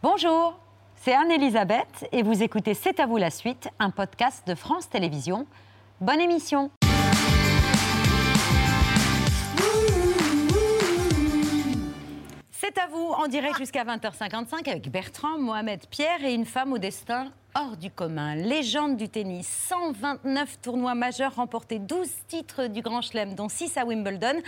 Bonjour, c'est Anne-Elisabeth et vous écoutez C'est à vous la suite, un podcast de France Télévisions. Bonne émission C'est à vous en direct jusqu'à 20h55 avec Bertrand, Mohamed Pierre et une femme au destin hors du commun. Légende du tennis, 129 tournois majeurs remportés, 12 titres du Grand Chelem, dont 6 à Wimbledon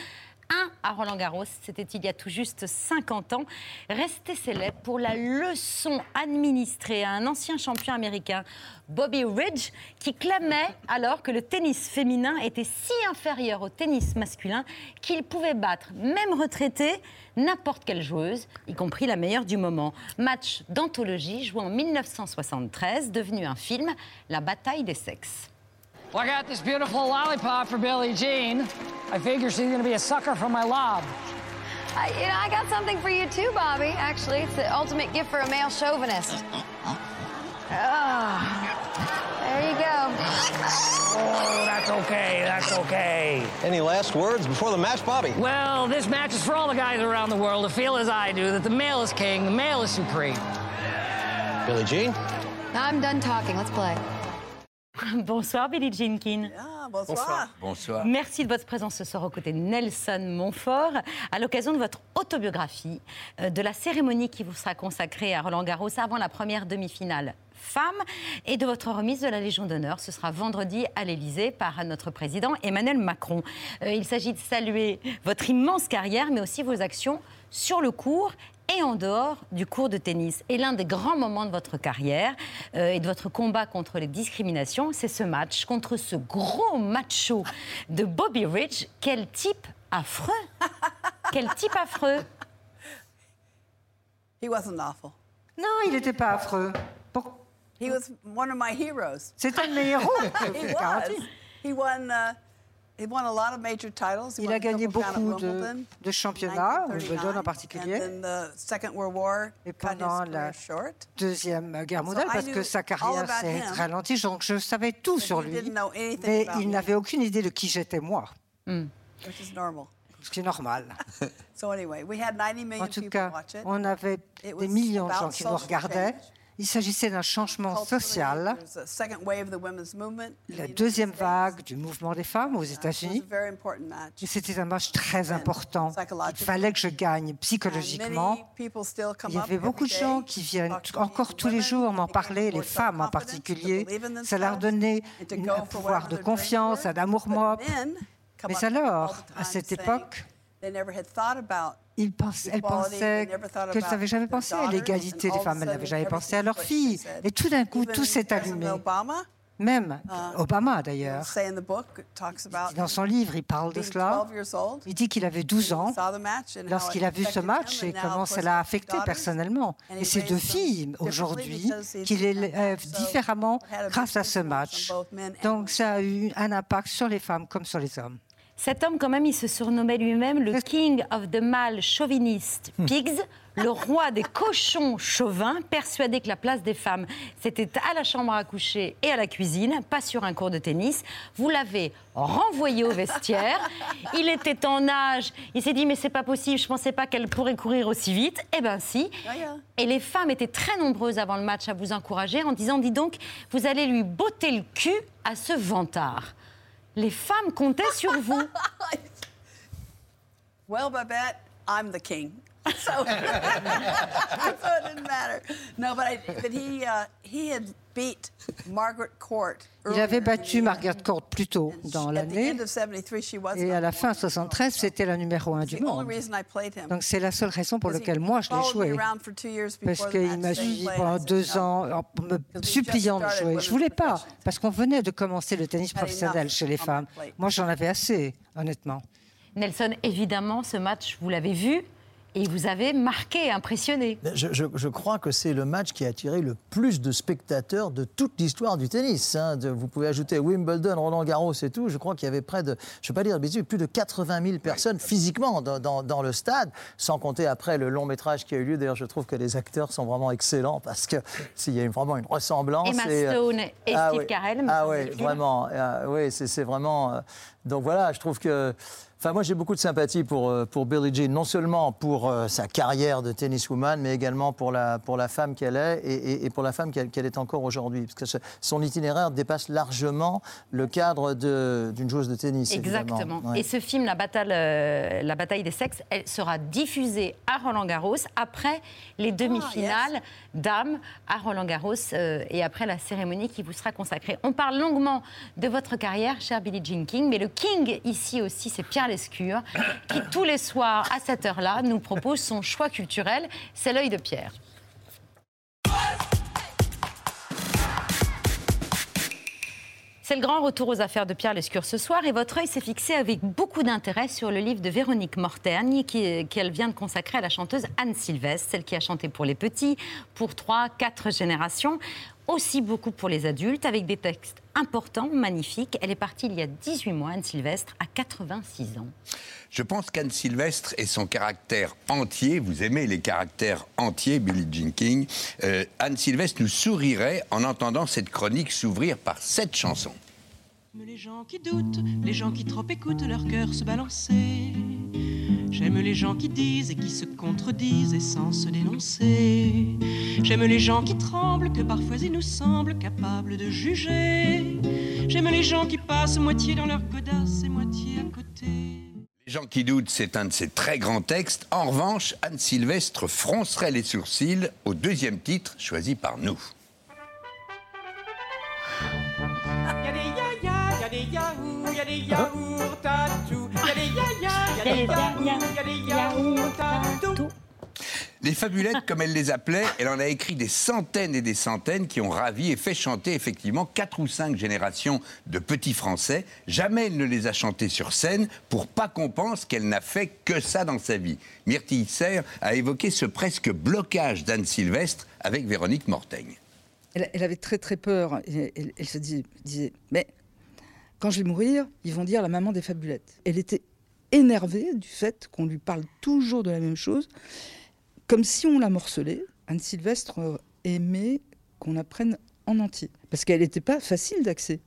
un à Roland Garros, c'était il y a tout juste 50 ans, resté célèbre pour la leçon administrée à un ancien champion américain, Bobby Ridge, qui clamait alors que le tennis féminin était si inférieur au tennis masculin qu'il pouvait battre, même retraité, n'importe quelle joueuse, y compris la meilleure du moment. Match d'anthologie joué en 1973, devenu un film, La bataille des sexes. Well, I got this beautiful lollipop for Billie Jean. I figure she's gonna be a sucker for my lob. Uh, you know, I got something for you too, Bobby. Actually, it's the ultimate gift for a male chauvinist. Ah, there you go. Oh, that's okay, that's okay. Any last words before the match, Bobby? Well, this match is for all the guys around the world to feel as I do that the male is king, the male is supreme. Billie Jean? I'm done talking. Let's play. Bonsoir Billie Jean King. Ah, bonsoir. Bonsoir. Merci de votre présence ce soir aux côtés de Nelson Montfort, à l'occasion de votre autobiographie, euh, de la cérémonie qui vous sera consacrée à Roland Garros avant la première demi-finale femme et de votre remise de la Légion d'honneur. Ce sera vendredi à l'Élysée par notre président Emmanuel Macron. Euh, il s'agit de saluer votre immense carrière, mais aussi vos actions sur le cours et en dehors du cours de tennis. Et l'un des grands moments de votre carrière euh, et de votre combat contre les discriminations, c'est ce match contre ce gros macho de Bobby Ridge. Quel type affreux Quel type affreux He wasn't awful. Non, il n'était pas affreux. Pour- He was one of my heroes. C'est un de mes héros. He was. He won. Uh, Il won a gagné beaucoup de, Wimbledon, de championnats, 1939, Wimbledon en particulier, And then the Second World War et pendant career la. Deuxième Guerre So mondiale, I parce knew que sa all carrière about s'est him, ralentie, donc je savais tout but sur he lui, didn't know anything mais about il me, n'avait aucune idée de qui j'étais moi, which is normal. ce qui est normal. So anyway, we had 90 million En tout people cas, on avait It des was millions de about gens qui nous regardaient. Il s'agissait d'un changement social, la deuxième vague du mouvement des femmes aux États-Unis. a very important match. Et c'était un match très important. Il fallait que je gagne psychologiquement. Il y avait beaucoup de gens qui viennent encore tous les jours m'en parler, les femmes en particulier. Ça leur donnait un pouvoir de confiance, un men come Mais alors, à cette époque, they never had thought about Ils pensaient, thought qu'elles about n'avaient jamais pensé à l'égalité and des femmes, elles sudden n'avaient jamais pensé à leurs filles. Et tout d'un coup, tout s'est allumé. Même Uh, Obama, d'ailleurs, dans son livre, il parle de cela. 12 years old. Il dit qu'il avait 12 ans saw the match and how lorsqu'il a it vu ce affected match et comment ça l'a affecté personnellement. Et raised deux filles, aujourd'hui, qu'il élève différemment grâce à ce match. Donc ça a eu un impact sur les femmes comme sur les hommes. Cet homme, quand même, il se surnommait lui-même le King of the Male Chauvinist Pigs, le roi des cochons chauvins, persuadé que la place des femmes, c'était à la chambre à coucher et à la cuisine, pas sur un cours de tennis. Vous l'avez renvoyé au vestiaire. Il était en âge. Il s'est dit, mais c'est pas possible, je pensais pas qu'elle pourrait courir aussi vite. Eh ben si. Et les femmes étaient très nombreuses avant le match à vous encourager en disant, dis donc, vous allez lui botter le cul à ce vantard. Les femmes comptaient sur vous. Well, Babette, I'm the king. So, so it didn't matter. No, but, I, but he, uh, he had beat Margaret Court. Il earlier avait battu. Margaret Court plus tôt dans she- At the l'année. end of 73, she was Et à la fin, one. 73, c'était la numéro un It's du the only monde. Donc c'est la seule raison pour laquelle moi je l'ai joué. around for two years Parce qu'il m'a suivi pendant deux ans en me suppliant de jouer. Je women's voulais pas, professional. parce qu'on venait de commencer le tennis Had enough professionnel chez les femmes. Moi j'en avais assez, honnêtement. Nelson, évidemment, ce match, vous l'avez vu et vous avez marqué, impressionné. Je, je- je crois que c'est le match qui a attiré le plus de spectateurs de toute l'histoire du tennis. hein. De- vous pouvez ajouter Wimbledon, Roland Garros et tout. Je crois qu'il y avait près de, je ne vais pas dire bêtises, plus de 80 000 personnes physiquement dans, dans- dans le stade, sans compter après le long métrage qui a eu lieu. D'ailleurs, je trouve que les acteurs sont vraiment excellents parce qu'il y a vraiment une ressemblance. Emma et, euh, Stone et ah Steve oui. Carell, Ah oui, vraiment. Ah oui, c'est c'est vraiment. euh, donc voilà, je trouve que. Enfin, moi, j'ai beaucoup de sympathie pour, euh, pour Billie Jean, non seulement pour euh, sa carrière de tenniswoman, mais également pour la, pour la femme qu'elle est et, et- et pour la femme qu'elle est encore aujourd'hui. Parce que ce- son itinéraire dépasse largement le cadre de- d'une joueuse de tennis. évidemment. Exactement. Ouais. Et ce film, la bataille, euh, la bataille des sexes, elle sera diffusée à Roland Garros après les demi-finales dames à Roland Garros euh, et après la cérémonie qui vous sera consacrée. On parle longuement de votre carrière, cher Billie Jean King, mais le King ici aussi, c'est Pierre Lescure, qui tous les soirs à cette heure-là nous propose son choix culturel. C'est l'œil de Pierre. C'est le grand retour aux affaires de Pierre Lescure ce soir et votre œil s'est fixé avec beaucoup d'intérêt sur le livre de Véronique Mortaigne qui- qu'elle vient de consacrer à la chanteuse Anne Sylvestre, celle qui a chanté pour les petits, pour trois, quatre générations, aussi beaucoup pour les adultes, avec des textes importants, magnifiques. Elle est partie il y a 18 mois, Anne Sylvestre, à 86 ans. Je pense qu'Anne Sylvestre et son caractère entier, vous aimez les caractères entiers, Billie Jean King, euh, Anne Sylvestre nous sourirait en entendant cette chronique s'ouvrir par cette chanson. Les gens qui doutent, les gens qui trop écoutent leur cœur se balancer. J'aime les gens qui disent et qui se contredisent et sans se dénoncer. J'aime les gens qui tremblent, que parfois ils nous semblent capables de juger. J'aime les gens qui passent moitié dans leur godasse et moitié à côté. Les gens qui doutent, c'est un de ses très grands textes. En revanche, Anne Sylvestre froncerait les sourcils au deuxième titre choisi par nous. Y'a des yaya, y'a des yaourts, y'a des yaourts à tout. Les fabulettes, comme elle les appelait, elle en a écrit des centaines et des centaines qui ont ravi et fait chanter effectivement quatre ou cinq générations de petits Français. Jamais elle ne les a chantés sur scène pour pas qu'on pense qu'elle n'a fait que ça dans sa vie. Myrtille Serre a évoqué ce presque blocage d'Anne Sylvestre avec Véronique Mortaigne. Elle, avait très très peur. Elle, se disait, disait, mais quand je vais mourir, ils vont dire la maman des fabulettes. Elle était énervée du fait qu'on lui parle toujours de la même chose, comme si on la morcelait. Anne Sylvestre aimait qu'on apprenne en entier, parce qu'elle n'était pas facile d'accès.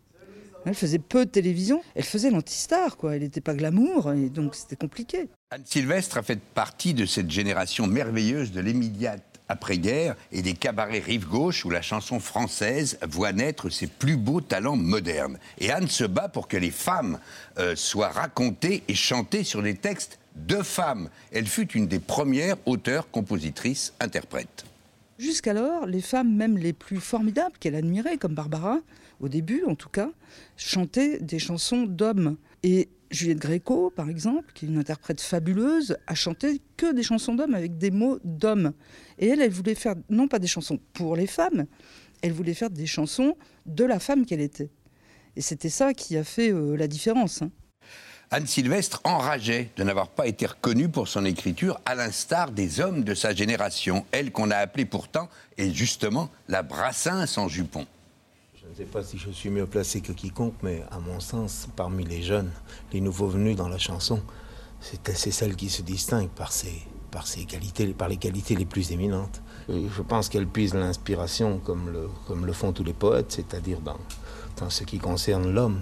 Elle faisait peu de télévision, elle faisait l'antistar, quoi. Elle n'était pas glamour, et donc c'était compliqué. Anne Sylvestre a fait partie de cette génération merveilleuse de l'immédiate après-guerre et des cabarets rive gauche où la chanson française voit naître ses plus beaux talents modernes. Et Anne se bat pour que les femmes euh, soient racontées et chantées sur des textes de femmes. Elle fut une des premières auteurs, compositrices, interprètes. Jusqu'alors, les femmes, même les plus formidables qu'elle admirait, comme Barbara, au début en tout cas, chantaient des chansons d'hommes. Et Juliette Gréco, par exemple, qui est une interprète fabuleuse, a chanté que des chansons d'hommes avec des mots d'hommes. Et elle, elle voulait faire non pas des chansons pour les femmes, elle voulait faire des chansons de la femme qu'elle était. Et c'était ça qui a fait euh, la différence. hein. Anne Sylvestre enrageait de n'avoir pas été reconnue pour son écriture, à l'instar des hommes de sa génération, elle qu'on a appelée pourtant, et justement, la Brassens en jupon. Je ne sais pas si je suis mieux placé que quiconque, mais à mon sens, parmi les jeunes, les nouveaux venus dans la chanson, c'est c'est celle qui se distingue par ses, par ses qualités, par les qualités les plus éminentes. Et je pense qu'elle puise l'inspiration comme le, comme le font tous les poètes, c'est-à-dire dans, dans ce qui concerne l'homme.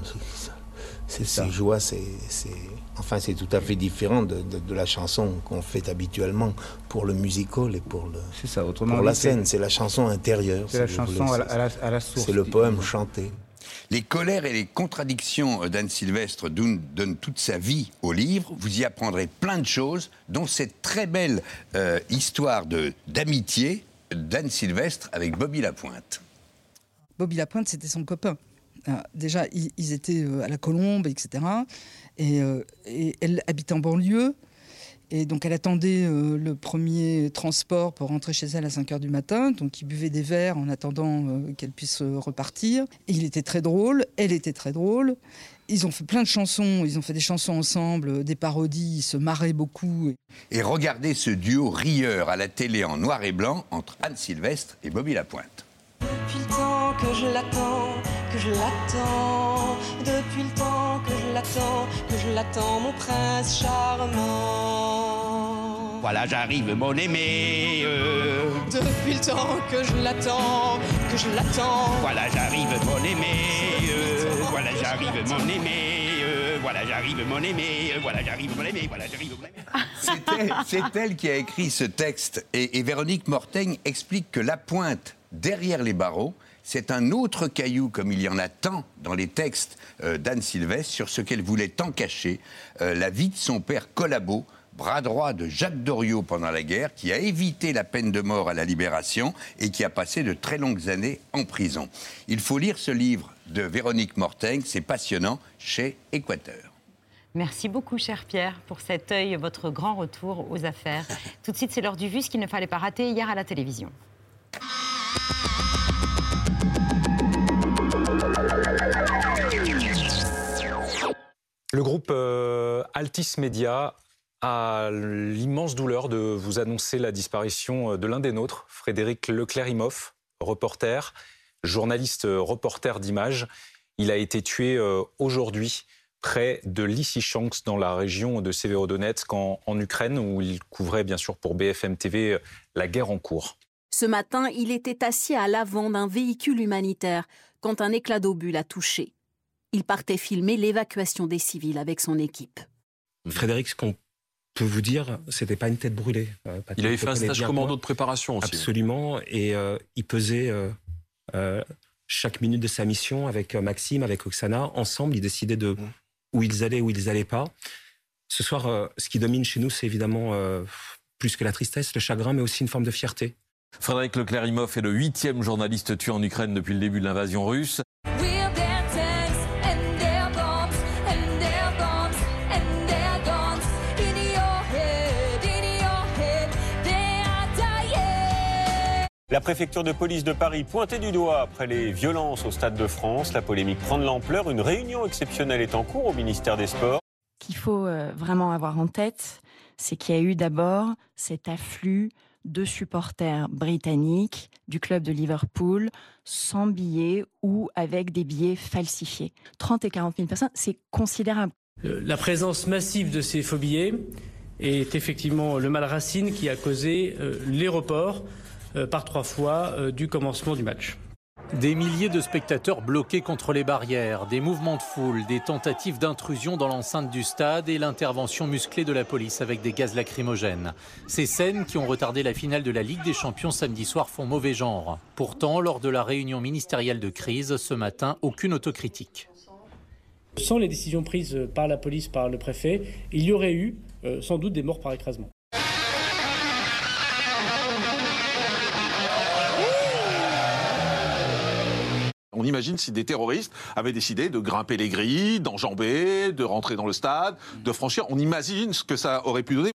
C'est ses joies, c'est, c'est- enfin, c'est tout à fait différent de, de- de la chanson qu'on fait habituellement pour le musical et pour, le, C'est ça, autrement pour la scène. C'est la chanson intérieure. C'est la chanson voulez. à la- à la- à la source, C'est le poème chanté. Les colères et les contradictions d'Anne Sylvestre donnent, donnent toute sa vie au livre. Vous y apprendrez plein de choses, dont cette très belle euh, histoire de- d'amitié d'Anne Sylvestre avec Bobby Lapointe. Bobby Lapointe, c'était son copain. Ah, déjà, ils, étaient euh, à la Colombe, etc. Et, euh, et elle habitait en banlieue. Et donc, elle attendait euh, le premier transport pour rentrer chez elle à 5 h du matin. Donc, il buvait des verres en attendant qu'elle puisse repartir. Et il était très drôle. Elle était très drôle. Ils ont fait plein de chansons. Ils ont fait des chansons ensemble, des parodies. Ils se marraient beaucoup. Et regardez ce duo rieur à la télé en noir et blanc entre Anne Sylvestre et Bobby Lapointe. Depuis le temps que je l'attends, que je l'attends, depuis le temps que je l'attends, que je l'attends, mon prince charmant. Voilà, j'arrive, mon aimé. euh. Depuis le temps que je l'attends, que je l'attends. Voilà, j'arrive, mon aimé. euh. Voilà, j'arrive, mon aimé. euh. voilà j'arrive mon aimé, voilà j'arrive mon aimé, voilà j'arrive mon aimé. C'est elle, c'est elle qui a écrit ce texte. Et, et Véronique Mortaigne explique que la pointe derrière les barreaux, c'est un autre caillou, comme il y en a tant dans les textes euh, d'Anne Sylvestre, sur ce qu'elle voulait tant cacher, euh, la vie de son père Collabo, bras droit de Jacques Doriot pendant la guerre, qui a évité la peine de mort à la libération et qui a passé de très longues années en prison. Il faut lire ce livre de Véronique Mortaigne, c'est passionnant, chez Équateur. Merci beaucoup, cher Pierre, pour cet œil, votre grand retour aux affaires. Tout de suite, c'est l'heure du vu, ce qu'il ne fallait pas rater hier à la télévision. Le groupe euh, Altis Media a l'immense douleur de vous annoncer la disparition de l'un des nôtres, Frédéric Leclerimoff, reporter, journaliste euh, reporter d'images. Il a été tué euh, aujourd'hui près de Lysychansk dans la région de Severodonetsk en, Ukraine où il couvrait bien sûr pour BFM TV euh, la guerre en cours. Ce matin, il était assis à l'avant d'un véhicule humanitaire quand un éclat d'obus l'a touché. Il partait filmer l'évacuation des civils avec son équipe. Frédéric, ce qu'on peut vous dire, c'était pas une tête brûlée. Euh, Patrick Il avait fait un stage commando moi. de préparation aussi. Absolument, et euh, il pesait euh, euh, chaque minute de sa mission avec euh, Maxime, avec Oksana. Ensemble, ils décidaient de où ils allaient, où ils allaient pas. Ce soir, euh, ce qui domine chez nous, c'est évidemment euh, plus que la tristesse, le chagrin, mais aussi une forme de fierté. Frédéric Leclerimoff est le huitième journaliste tué en Ukraine depuis le début de l'invasion russe. La préfecture de police de Paris pointée du doigt après les violences au Stade de France. La polémique prend de l'ampleur. Une réunion exceptionnelle est en cours au ministère des Sports. qu'il faut euh, vraiment avoir en tête, c'est qu'il y a eu d'abord cet afflux de supporters britanniques du club de Liverpool sans billets ou avec des billets falsifiés. 30 et 40 000 personnes, c'est considérable. Euh, La présence massive de ces faux billets est effectivement le mal racine qui a causé euh, les reports euh, par trois fois du commencement du match. Des milliers de spectateurs bloqués contre les barrières, des mouvements de foule, des tentatives d'intrusion dans l'enceinte du stade et l'intervention musclée de la police avec des gaz lacrymogènes. Ces scènes qui ont retardé la finale de la Ligue des Champions samedi soir font mauvais genre. Pourtant, lors de la réunion ministérielle de crise ce matin, aucune autocritique. Sans les décisions prises par la police, par le préfet, il y aurait eu euh, sans doute des morts par écrasement. On imagine si des terroristes avaient décidé de grimper les grilles, d'enjamber, de rentrer dans le stade, de franchir. On imagine ce que ça aurait pu donner.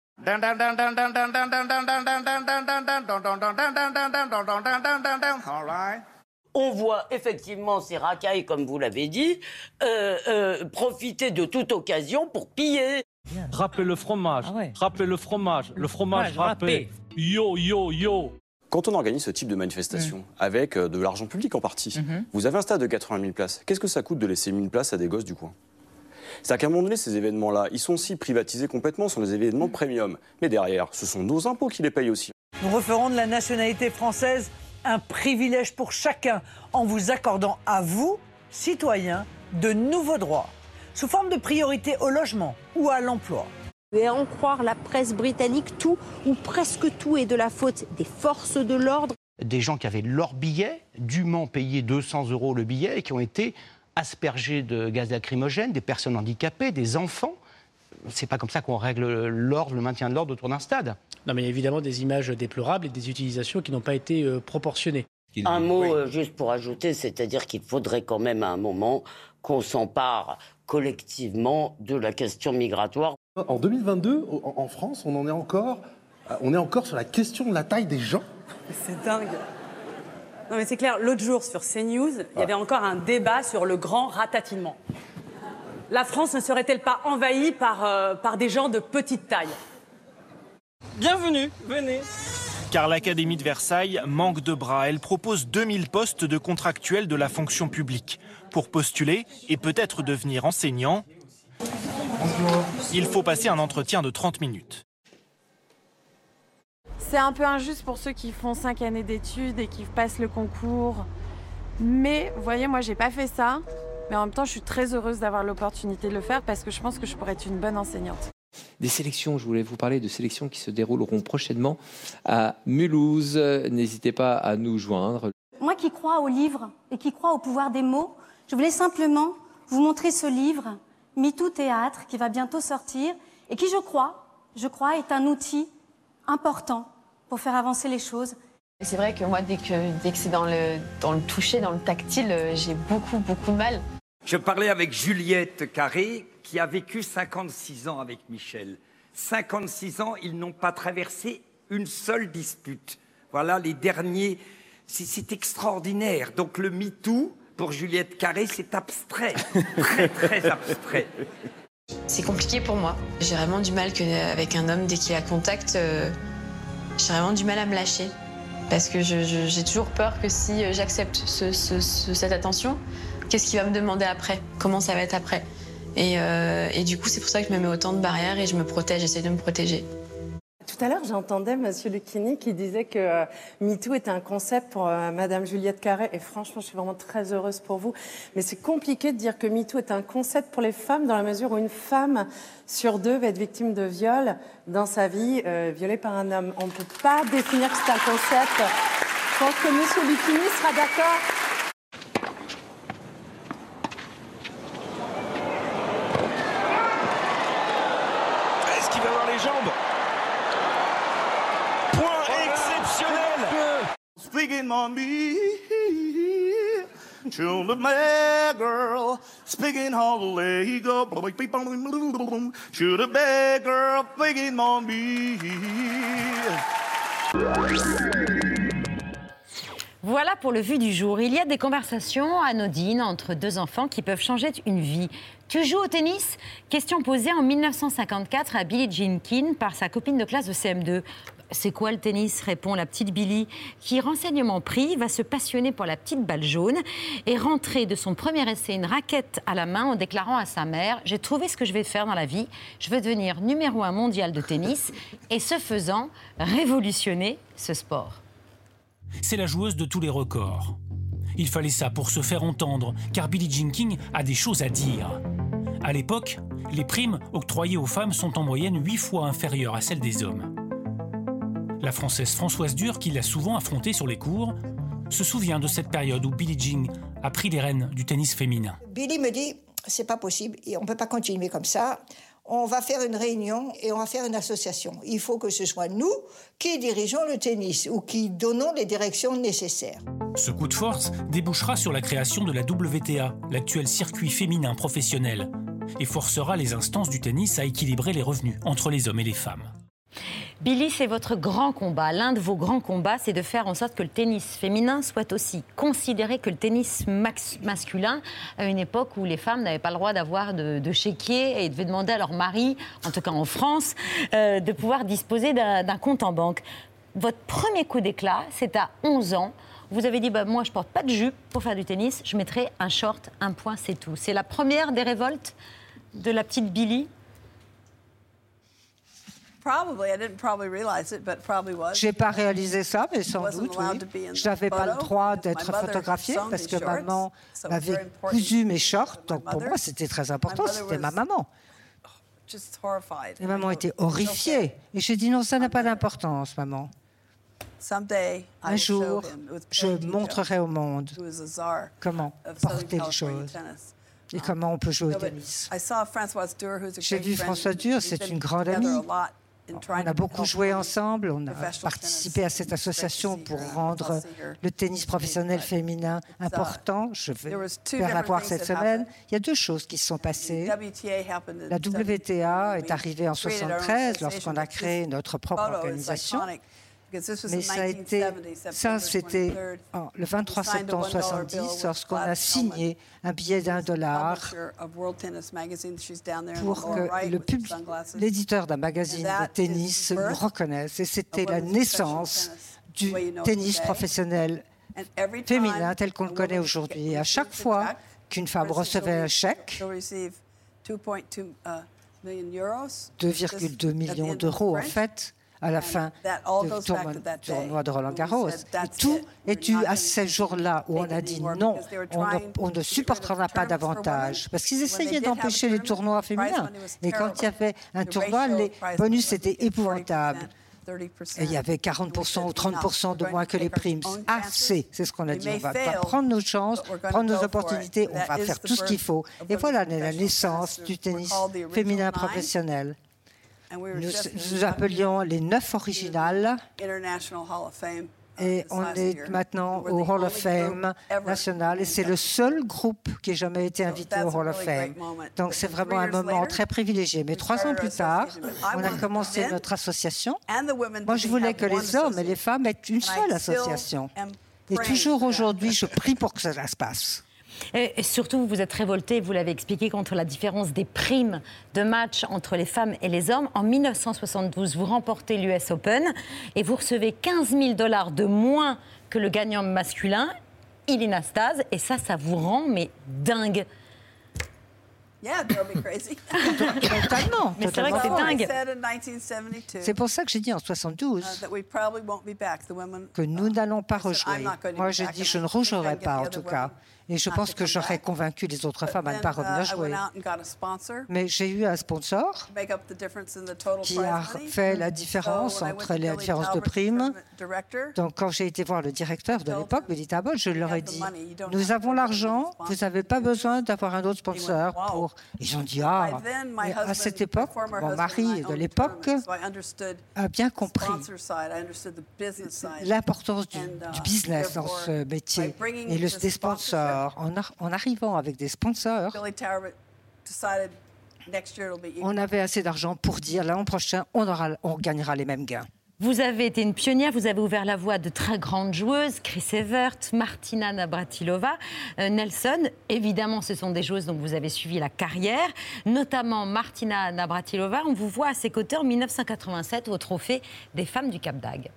On voit effectivement ces racailles, comme vous l'avez dit, euh, euh, profiter de toute occasion pour piller. Râpez le fromage, râpez le fromage, le fromage râpé. Yo, yo, yo. Quand on organise ce type de manifestation, avec euh, de l'argent public en partie, vous avez un stade de 80 000 places. Qu'est-ce que ça coûte de laisser 1000 places à des gosses du coin C'est-à-dire qu'à un moment donné, ces événements-là, ils sont aussi privatisés complètement, ce sont des événements premium. Mais derrière, ce sont nos impôts qui les payent aussi. Nous referons de la nationalité française un privilège pour chacun en vous accordant à vous, citoyens, de nouveaux droits, sous forme de priorité au logement ou à l'emploi. Et à en croire la presse britannique, tout ou presque tout est de la faute des forces de l'ordre. Des gens qui avaient leur billet, dûment payé 200 euros le billet, et qui ont été aspergés de gaz lacrymogène, des personnes handicapées, des enfants. C'est pas comme ça qu'on règle l'ordre, le maintien de l'ordre autour d'un stade. Non, mais il y a évidemment des images déplorables et des utilisations qui n'ont pas été euh, proportionnées. Un mot euh, juste pour ajouter, c'est-à-dire qu'il faudrait quand même à un moment qu'on s'empare collectivement de la question migratoire. En 2022, en France, on en est encore, on est encore sur la question de la taille des gens. C'est dingue. Non mais c'est clair, l'autre jour sur CNews, il y avait encore un débat sur le grand ratatinement. La France ne serait-elle pas envahie par, euh, par des gens de petite taille? Bienvenue, venez. Car l'Académie de Versailles manque de bras. Elle propose 2000 postes de contractuels de la fonction publique. Pour postuler et peut-être devenir enseignant, il faut passer un entretien de 30 minutes. C'est un peu injuste pour ceux qui font cinq années d'études et qui passent le concours. Mais, vous voyez, moi, j'ai pas fait ça. Mais en même temps, je suis très heureuse d'avoir l'opportunité de le faire parce que je pense que je pourrais être une bonne enseignante. Des sélections, je voulais vous parler de sélections qui se dérouleront prochainement à Mulhouse. N'hésitez pas à nous joindre. Moi qui crois au livre et qui crois au pouvoir des mots, je voulais simplement vous montrer ce livre, MeToo Théâtre, qui va bientôt sortir et qui, je crois, je crois, est un outil important pour faire avancer les choses. C'est vrai que moi, dès que, dès que c'est dans le, dans le toucher, dans le tactile, euh, j'ai beaucoup, beaucoup de mal. Je parlais avec Juliette Carré, qui a vécu 56 ans avec Michel. 56 ans, ils n'ont pas traversé une seule dispute. Voilà les derniers. C'est extraordinaire. Donc le MeToo, pour Juliette Carré, c'est abstrait. très, très abstrait. C'est compliqué pour moi. J'ai vraiment du mal que, avec un homme, dès qu'il a contact, euh, j'ai vraiment du mal à me lâcher. Parce que j'ai toujours peur que si euh, j'accepte cette attention, qu'est-ce qu'il va me demander après? Comment ça va être après? Et, euh, et, du coup, c'est pour ça que je me mets autant de barrières et je me protège, j'essaie de me protéger. Tout à l'heure, j'entendais M. Lucchini qui disait que euh, MeToo était un concept pour euh, Madame Juliette Carré. Et franchement, je suis vraiment très heureuse pour vous. Mais c'est compliqué de dire que MeToo est un concept pour les femmes dans la mesure où une femme sur deux va être victime de viol dans sa vie, euh, violée par un homme. On ne peut pas définir que c'est un concept. Je pense que M. Lucchini sera d'accord. Est-ce qu'il va avoir les jambes Point exceptionnel Speaking on me, to the bad girl, speaking on the leg up, to the bad girl, speaking on me. Voilà pour le vu du jour. Il y a des conversations anodines entre deux enfants qui peuvent changer une vie. Tu joues au tennis? Question posée en 1954 à Billie Jean King par sa copine de classe de CM2. C'est quoi le tennis? répond la petite Billy, qui, renseignement pris, va se passionner pour la petite balle jaune et rentrer de son premier essai une raquette à la main en déclarant à sa mère J'ai trouvé ce que je vais faire dans la vie, je veux devenir numéro un mondial de tennis et ce faisant, révolutionner ce sport. C'est la joueuse de tous les records. Il fallait ça pour se faire entendre, car Billie Jean King a des choses à dire. À l'époque, les primes octroyées aux femmes sont en moyenne huit fois inférieures à celles des hommes. La Française Françoise Dur, qui l'a souvent affrontée sur les cours, se souvient de cette période où Billie Jean a pris les rênes du tennis féminin. Billy me dit c'est pas possible et on peut pas continuer comme ça. On va faire une réunion et on va faire une association. Il faut que ce soit nous qui dirigeons le tennis ou qui donnons les directions nécessaires. Ce coup de force débouchera sur la création de la WTA, l'actuel circuit féminin professionnel, et forcera les instances du tennis à équilibrer les revenus entre les hommes et les femmes. Billy, c'est votre grand combat. L'un de vos grands combats, c'est de faire en sorte que le tennis féminin soit aussi considéré que le tennis masculin, à une époque où les femmes n'avaient pas le droit d'avoir de, de, chéquier et devaient demander à leur mari, en tout cas en France, euh, de pouvoir disposer d'un compte en banque. Votre premier coup d'éclat, c'est à 11 ans. Vous avez dit, bah, moi, je porte pas de jupe pour faire du tennis, je mettrai un short, un point, c'est tout. C'est la première des révoltes de la petite Billy? J'ai pas réalisé ça, mais sans doute, oui. Je n'avais pas le droit d'être photographiée parce que maman m'avait cousu mes shorts. Donc pour moi, c'était très important. C'était ma maman. Et maman était horrifiée. Et j'ai dit non, ça n'a pas d'importance, maman. Un jour, je montrerai au monde comment porter les choses et comment on peut jouer au tennis. J'ai vu François Dur, c'est une grande amie. On a beaucoup joué ensemble, on a participé à cette association pour rendre le tennis professionnel féminin important. Je vais faire la voir cette semaine. Il y a deux choses qui se sont passées. La WTA est arrivée en 73 lorsqu'on a créé notre propre organisation. Mais ça a été, ça c'était le 23 septembre 70 lorsqu'on a signé un billet d'un dollar pour que le public, l'éditeur d'un magazine de tennis nous reconnaisse. Et c'était la naissance du tennis professionnel féminin tel qu'on le connaît aujourd'hui. Et à chaque fois qu'une femme recevait un chèque, 2,2 millions d'euros en fait, à la fin du tournoi, tournoi de Roland Garros. Et tout est dû à ces jours-là où on a dit non, on ne, on ne supportera pas davantage. Parce qu'ils essayaient d'empêcher les tournois féminins. Et quand il y avait un tournoi, les bonus étaient épouvantables. Et il y avait 40% ou 30% de moins que les primes. Assez, c'est ce qu'on a dit. On va prendre nos chances, prendre nos opportunités, on va faire tout ce qu'il faut. Et voilà la naissance du tennis féminin professionnel. Nous, nous appelions les neuf originales. Et on est maintenant au Hall of Fame national et c'est le seul groupe qui ait jamais été invité au Hall of Fame. Donc c'est vraiment un moment très privilégié. Mais trois ans plus tard, on a commencé notre association. Moi, je voulais que les hommes et les femmes aient une seule association. Et toujours aujourd'hui, je prie pour que ça se passe. Et surtout, vous vous êtes révolté, vous l'avez expliqué, contre la différence des primes de match entre les femmes et les hommes. En 1972, vous remportez l'US Open et vous recevez 15 000 dollars de moins que le gagnant masculin, Ilina Staz, et ça, ça vous rend mais dingue. Totalement. Mais c'est vrai que c'est dingue. C'est pour ça que j'ai dit en 72 que nous n'allons pas rejouer. Moi, j'ai dit je ne rejouerai pas en tout cas. Et je pense que j'aurais convaincu les autres femmes à ne pas revenir jouer. Mais j'ai eu un sponsor qui a fait la différence entre la différence de primes. Donc, quand j'ai été voir le directeur de l'époque, Billy Tabot, je leur ai dit Nous avons l'argent, vous n'avez pas besoin d'avoir un autre sponsor. Pour... Ils ont dit Ah, à cette époque, mon mari de l'époque a bien compris l'importance du, du business dans ce métier et le, des sponsors en, en, arrivant avec des sponsors, on avait assez d'argent pour dire l'an prochain, on, aura, on gagnera les mêmes gains. Vous avez été une pionnière, vous avez ouvert la voie de très grandes joueuses, Chris Evert, Martina Navratilova, euh, Nelson. Évidemment, ce sont des joueuses dont vous avez suivi la carrière, notamment Martina Navratilova. On vous voit à ses côtés en 1987 au trophée des femmes du Cap d'Agde.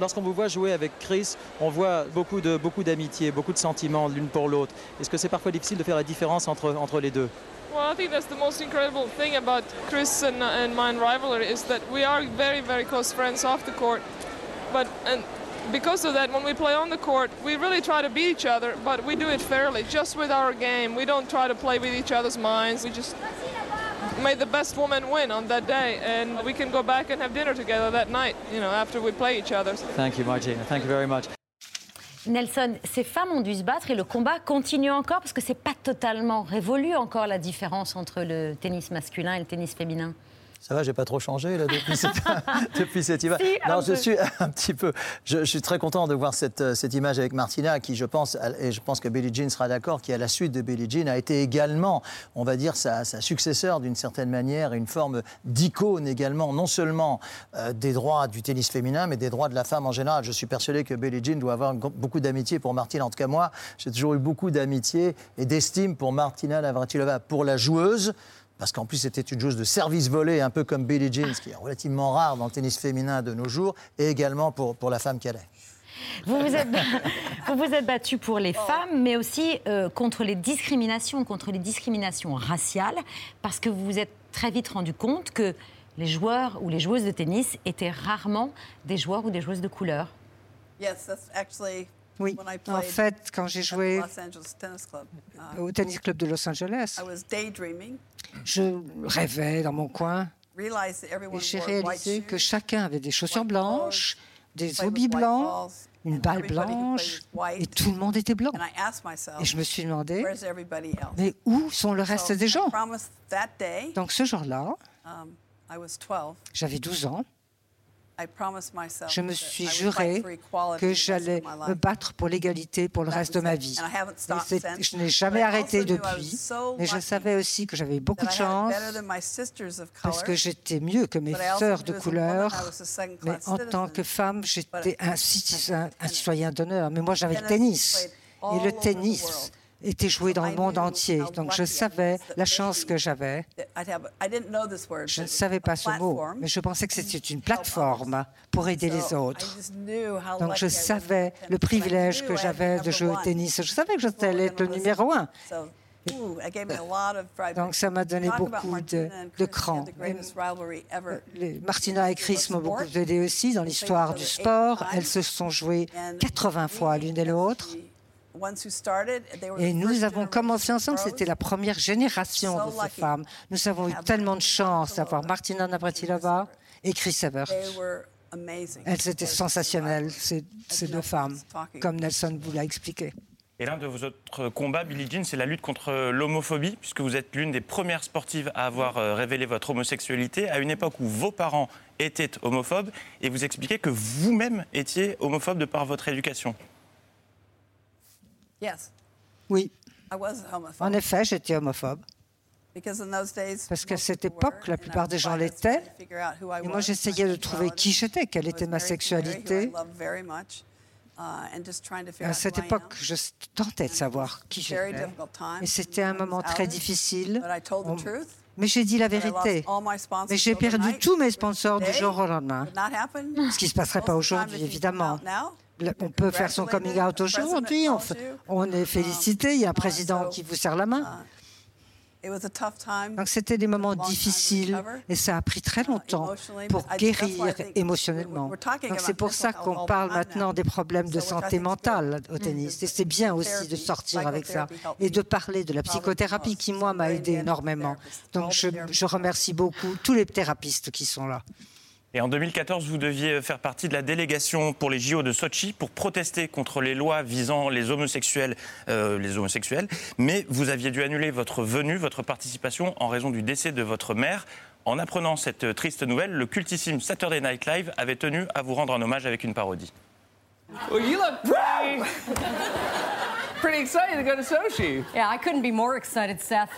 Lorsqu'on vous voit jouer avec Chris, on voit beaucoup de beaucoup d'amitié, beaucoup de sentiments l'une pour l'autre. Est-ce que c'est parfois difficile de faire la différence entre entre les deux? Well, I think that's the most incredible thing about Chris and, and mine rivalry is that we are very, very close friends off the court. But and because of that, when we play on the court, we really try to beat each other, but we do it fairly, just with our game. We don't try to play with each other's minds. We just made the best woman win on that day, and we can go back and have dinner together that night, you know, after we play each other. Thank you, Martina. Thank you very much. Nelson, ces femmes ont dû se battre et le combat continue encore parce que c'est pas totalement révolu encore la différence entre le tennis masculin et le tennis féminin. Ça va, j'ai pas trop changé là, depuis, cette, depuis image. non, je suis un petit peu. Je, suis très content de voir cette, cette, image avec Martina, qui, je pense, et je pense que Billie Jean sera d'accord, qui à la suite de Billie Jean a été également, on va dire, sa, sa successeur d'une certaine manière, une forme d'icône également, non seulement euh, des droits du tennis féminin, mais des droits de la femme en général. Je suis persuadé que Billie Jean doit avoir beaucoup d'amitié pour Martina. En tout cas, moi, j'ai toujours eu beaucoup d'amitié et d'estime pour Martina Navratilova, pour la joueuse parce qu'en plus c'était une joueuse de service volé, un peu comme Billie Jean, ce qui est relativement rare dans le tennis féminin de nos jours, et également pour, pour la femme qu'elle est. Vous vous, êtes, vous vous êtes battu pour les femmes, mais aussi euh, contre les discriminations, contre les discriminations raciales, parce que vous vous êtes très vite rendu compte que les joueurs ou les joueuses de tennis étaient rarement des joueurs ou des joueuses de couleur. Yes, that's actually oui, en fait, quand j'ai joué uh, au tennis club de Los Angeles, je rêvais dans mon coin. Et j'ai réalisé que chacun avait des chaussures blanches, des hobbies blancs, une balle blanche et tout le monde était blanc. Et je me suis demandé, mais où sont le reste des gens? Donc ce jour-là, um, j'avais 12 ans. Je me suis juré que j'allais me battre pour l'égalité pour le reste de ma vie. je n'ai jamais arrêté depuis, mais je savais aussi que j'avais beaucoup de chance parce que j'étais mieux que mes sœurs de couleur. Mais en tant que femme, j'étais un citoyen, un citoyen d'honneur. Mais moi, j'avais le tennis. Et le tennis, était joué dans le monde entier. Donc je savais la chance que j'avais. Je ne savais pas ce mot, mais je pensais que c'était une plateforme pour aider les autres. Donc je savais le privilège que j'avais de jouer au tennis. Je savais que j'allais être le numéro un. Donc ça m'a donné beaucoup de, de cran. Martina et Chris m'ont beaucoup aidé aussi dans l'histoire du sport. Elles se sont jouées 80 fois l'une et l'autre. Et nous avons commencé ensemble, c'était la première génération de ces femmes. Nous avons eu tellement de chance d'avoir Martina Navratilova et Chris Evert. Elles étaient sensationnelles, ces, ces deux femmes, comme Nelson vous l'a expliqué. Et l'un de vos autres combats, Billie Jean, c'est la lutte contre l'homophobie, puisque vous êtes l'une des premières sportives à avoir euh, révélé votre homosexualité à une époque où vos parents étaient homophobes, et vous expliquez que vous-même étiez homophobe de par votre éducation. Oui, en effet, j'étais homophobe. Parce qu'à cette époque, la plupart des gens l'étaient. Et moi, j'essayais de trouver qui j'étais, quelle était ma sexualité. À cette époque, je tentais de savoir qui j'étais. Et c'était un moment très difficile. On- Mais j'ai dit la vérité. Mais j'ai perdu tous mes sponsors du jour au lendemain. Ce qui ne se passerait pas aujourd'hui, évidemment. On peut faire son coming out aujourd'hui. On, est félicité. Il y a un président qui vous serre la main. Donc c'était des moments difficiles et ça a pris très longtemps pour guérir émotionnellement. Donc c'est pour ça qu'on parle maintenant des problèmes de santé mentale au tennis. Et c'est bien aussi de sortir avec ça et de parler de la psychothérapie qui, moi, m'a aidé énormément. Donc je, je remercie beaucoup tous les thérapistes qui sont là. Et en 2014, vous deviez faire partie de la délégation pour les JO de Sochi pour protester contre les lois visant les homosexuels, euh, les homosexuels. Mais vous aviez dû annuler votre venue, votre participation en raison du décès de votre mère. En apprenant cette triste nouvelle, le cultissime Saturday Night Live avait tenu à vous rendre un hommage avec une parodie. Well, you look pretty, pretty excited to go to Sochi. Yeah, I couldn't be more excited, Seth.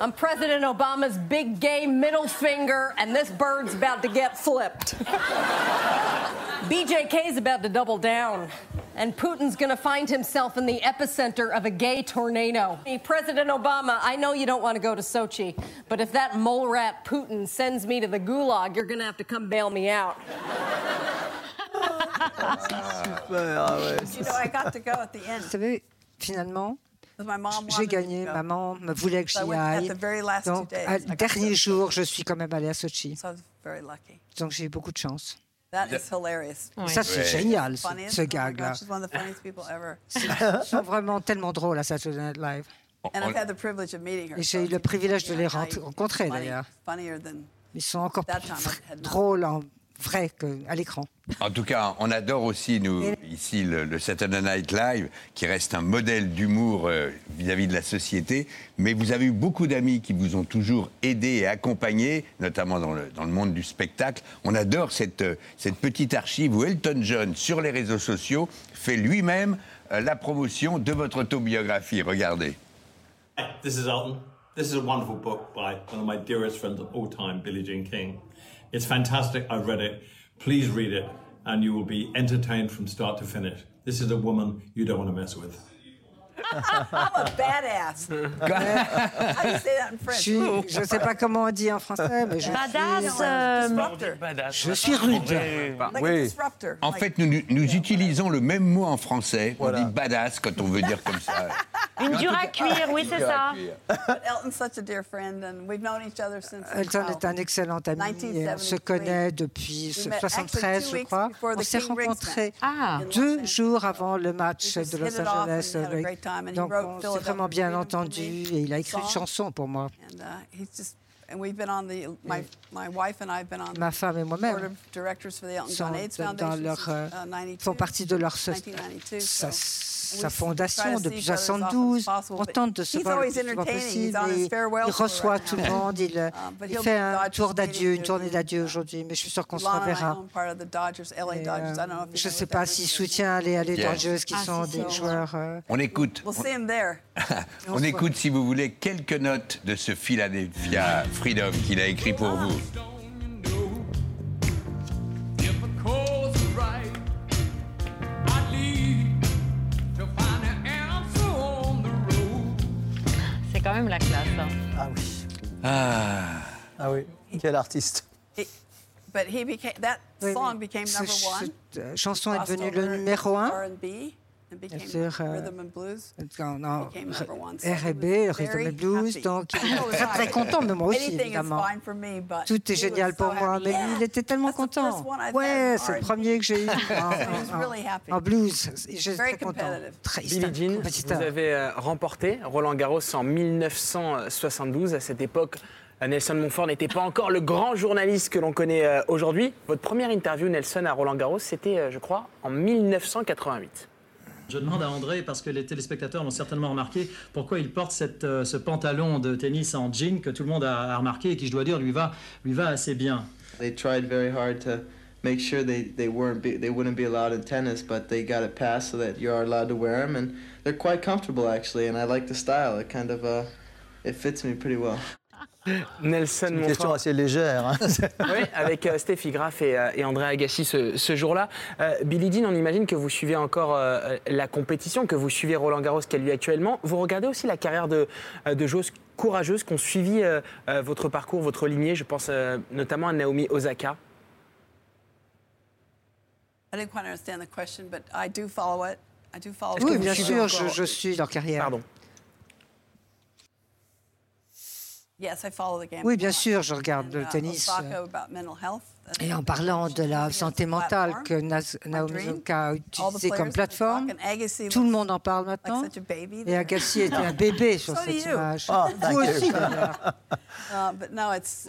I'm President Obama's big gay middle finger, and this bird's about to get flipped. BJK's about to double down, and Putin's gonna find himself in the epicenter of a gay tornado. Hey, President Obama, I know you don't want to go to Sochi, but if that mole rat Putin sends me to the gulag, you're gonna have to come bail me out. You know, I got to go at the end. Vous savez, finalement, My mom j'ai gagné. Maman me voulait que So I j'y aille. Donc, dernier jour, je suis quand même allée à Sochi. So I was very lucky. Donc j'ai eu beaucoup de chance. That is hilarious. Ça, c'est génial, ce, ce gag-là. God, she's one of the funniest people ever. Ils sont vraiment tellement drôles à Saturday Night Live. And I've had the privilege of meeting her. Et j'ai eu le privilège de les rencontrer, d'ailleurs. Ils sont encore That plus time vra- I had not. drôles en vrai qu'à l'écran. En tout cas, on adore aussi, nous, ici, le, le Saturday Night Live, qui reste un modèle d'humour euh, vis-à-vis de la société. Mais vous avez eu beaucoup d'amis qui vous ont toujours aidé et accompagné, notamment dans le, dans le monde du spectacle. On adore cette, euh, cette petite archive où Elton John, sur les réseaux sociaux, fait lui-même euh, la promotion de votre autobiographie. Regardez. Hi, this is Elton. This is a wonderful book by one of my dearest friends of all time, Billie Jean King. It's fantastic. I've read it. Please read it, and you will be entertained from start to finish. This is a woman you don't want to mess with. I'm a badass. How do you say that in Je French? suis, je ne sais pas comment on dit en français, mais je Badass, suis, euh, je suis rude. Like a disruptor. En fait, nous, utilisons le même mot en français. On dit badass quand on veut dire comme ça. Une dure à cuire, oui, c'est ça. But Elton's such a dear friend, and we've known each other since. Elton est un excellent ami. et On se connaît depuis We met 73, actually two je crois. before On the s'est rencontrés match. deux jours avant le match de Los Angeles. Donc on s'est vraiment bien entendu et il a écrit une chanson pour moi. Uh, he's just, and we've been on the, my, my wife and I have been on Ma femme et moi-même board of directors for the Elton sont John AIDS dans Foundation leur, euh, uh, 92, font partie de leur so- 1992, sa, fondation depuis each other as often as 72. possible, On tente de se he's voir le always plus souvent entertaining. possible. He's on his et farewell il reçoit tout le monde. Il, Um, il fait un tour d'adieu, une tournée d'adieu aujourd'hui, mais je suis sûre qu'on se reverra. own part of the Dodgers, LA Et, Dodgers. I don't know euh, je know ne sais pas s'il soutient les, les. Dodgers qui Ah, sont des joueurs. euh, On écoute. We'll see him there. On écoute, si vous voulez, quelques notes de ce Philadelphia Freedom qu'il a écrit pour vous. Même la classe. hein. Ah oui. Ah. Ah oui. Quel artiste. He- But he became, that Oui, song oui. became Ce- number one. Cette euh, chanson est devenue le numéro un. R&B. Bien sûr, en, en R&B, Rhythm and Blues, donc très très content, mais moi aussi évidemment. Tout est génial pour moi, mais lui, il était tellement content. Ouais, c'est le premier que j'ai eu en, blues. J'étais très content. Très, Billie Jean, vous avez euh, remporté Roland Garros en 1972. À cette époque, euh, Nelson Montfort n'était pas encore le grand journaliste que l'on connaît euh, aujourd'hui. Votre première interview, Nelson, à Roland Garros, c'était, je crois, en 1988. Je demande à André, parce que les téléspectateurs l'ont certainement remarqué, pourquoi il porte cette, euh, ce pantalon de tennis en jean que tout le monde a, a remarqué et qui, je dois dire, lui va, lui va assez bien. They tried very hard to make sure they, they weren't be, they wouldn't be allowed in tennis, but they got it passed so that you are allowed to wear them, and they're quite comfortable actually. And I like the style. It kind of uh, it fits me pretty well. Nelson Une question assez légère. hein. Oui, avec euh, Steffi Graff et, euh, et André Agassi ce, ce jour-là. Euh, Billie Jean, on imagine que vous suivez encore euh, la compétition, que vous suivez Roland Garros qu'elle vit actuellement. Vous regardez aussi la carrière de, euh, de joueuses courageuses qui ont suivi euh, euh, votre parcours, votre lignée. Je pense euh, notamment à Naomi Osaka. I didn't quite understand the question, but I do follow it. I do follow Oui, it. bien sûr, je, je suis leur carrière. Pardon. Yes, I follow the game. Oui, bien sûr, je regarde le Uh, tennis. Osaka about mental health. Et en parlant de la santé mentale que Naomi Osaka a utilisée comme plateforme, tout le monde en parle maintenant. Et Agassi était un bébé sur So do cette you. image. Oh, Vous aussi, d'ailleurs. Uh, c'est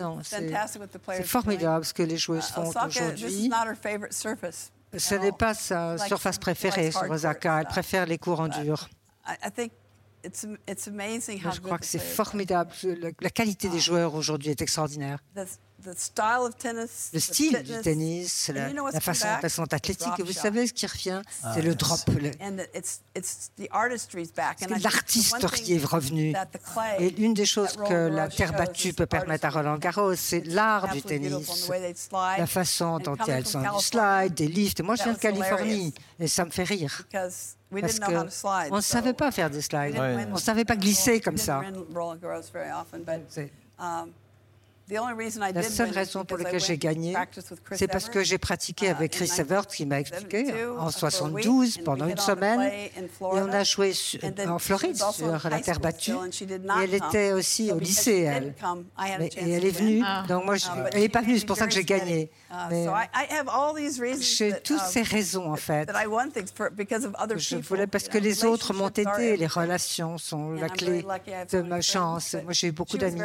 fantastic what the players c'est formidable ce que les joueuses Uh, font Osaka, this is aujourd'hui. not her favorite surface. Ce n'est pas sa surface préférée sur hard Osaka. court Elle préfère les cours en dur. I, I think it's it's amazing how Mais je crois que the c'est players formidable. La, la qualité des joueurs aujourd'hui est extraordinaire. are. The, the style of tennis, Le the style du tennis, la, you know what's la façon dont back? elles sont athlétiques. Drop Et vous savez ce qui revient? Ah, C'est le drop. le- And that it's it's the artistry's back. C'est And I think the one l'artisterie thing est revenue. that the clay Et une des choses que Roland la Garros terre battue is peut permettre à Roland Garros, c'est l'art du tennis, and the way they slide. la façon dont elles sont du slide, des lifts. Moi, je viens de. Californie et ça me fait rire. Parce didn't know how to que slide. on ne savait pas faire des slides. On ne savait pas glisser comme ça. La seule raison pour because I laquelle j'ai gagné, c'est parce que j'ai pratiqué avec Chris Evert, qui m'a expliqué, 72, en uh, for a 72, week, pendant une semaine. Et on a joué en Floride, sur la terre battue. Et elle était aussi So au lycée, elle. et elle est venue, donc moi, je- Uh, elle n'est pas venue, c'est pour ça que j'ai gagné. Uh, Mais j'ai toutes um, ces raisons, en fait. Je voulais parce que les autres m'ont aidé, les relations sont la clé de ma chance. Moi, j'ai eu beaucoup d'amis.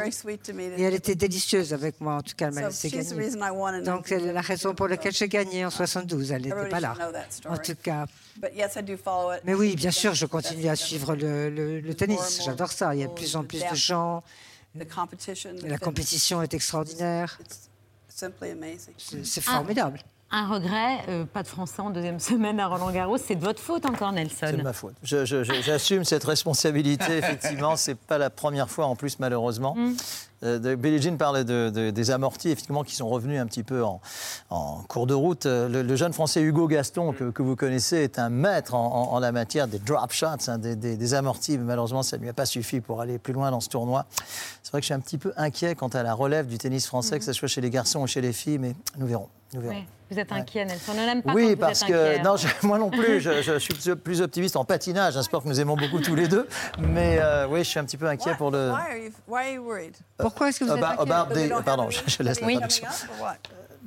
Et elle était délicieuse avec moi, en tout cas, elle m'a So laissé gagner. Donc, c'est la raison pour laquelle j'ai gagné en 72. Elle n'était pas là. should know that story. En tout cas. But yes, I do follow it. Mais oui, bien sûr, je continue à suivre le, le- le tennis. J'adore ça. Il y a de plus en plus de gens. The competition, the La compétition est extraordinaire. simply amazing. C'est formidable. Un regret, euh, pas de Français en deuxième semaine à Roland Garros, c'est de votre faute encore, Nelson. C'est de ma faute. J'assume cette responsabilité, effectivement. C'est pas la première fois, en plus, malheureusement. Mm. Euh, de- Billie Jean parlait de- de- des amortis, effectivement, qui sont revenus un petit peu en, en cours de route. Euh, Le, le jeune Français Hugo Gaston, que, que vous connaissez, est un maître en, en- en la matière des drop shots, hein, des, des- des amortis. Mais malheureusement, ça ne lui a pas suffi pour aller plus loin dans ce tournoi. C'est vrai que je suis un petit peu inquiet quant à la relève du tennis français, que ce soit chez les garçons ou chez les filles, mais nous verrons. Nous verrons. Oui, Vous êtes inquiet, Nelson. On n'aime pas quand Oui, vous parce êtes que inquiet. non, je- moi non plus, je, je suis plus- optimiste en patinage, un sport que nous aimons beaucoup tous les deux. Mais euh, oui, je suis un petit peu inquiet pour le. Why are you, why are you worried? Pourquoi est-ce que vous êtes About- inquiet the- don't pardon, je, laisse la traduction.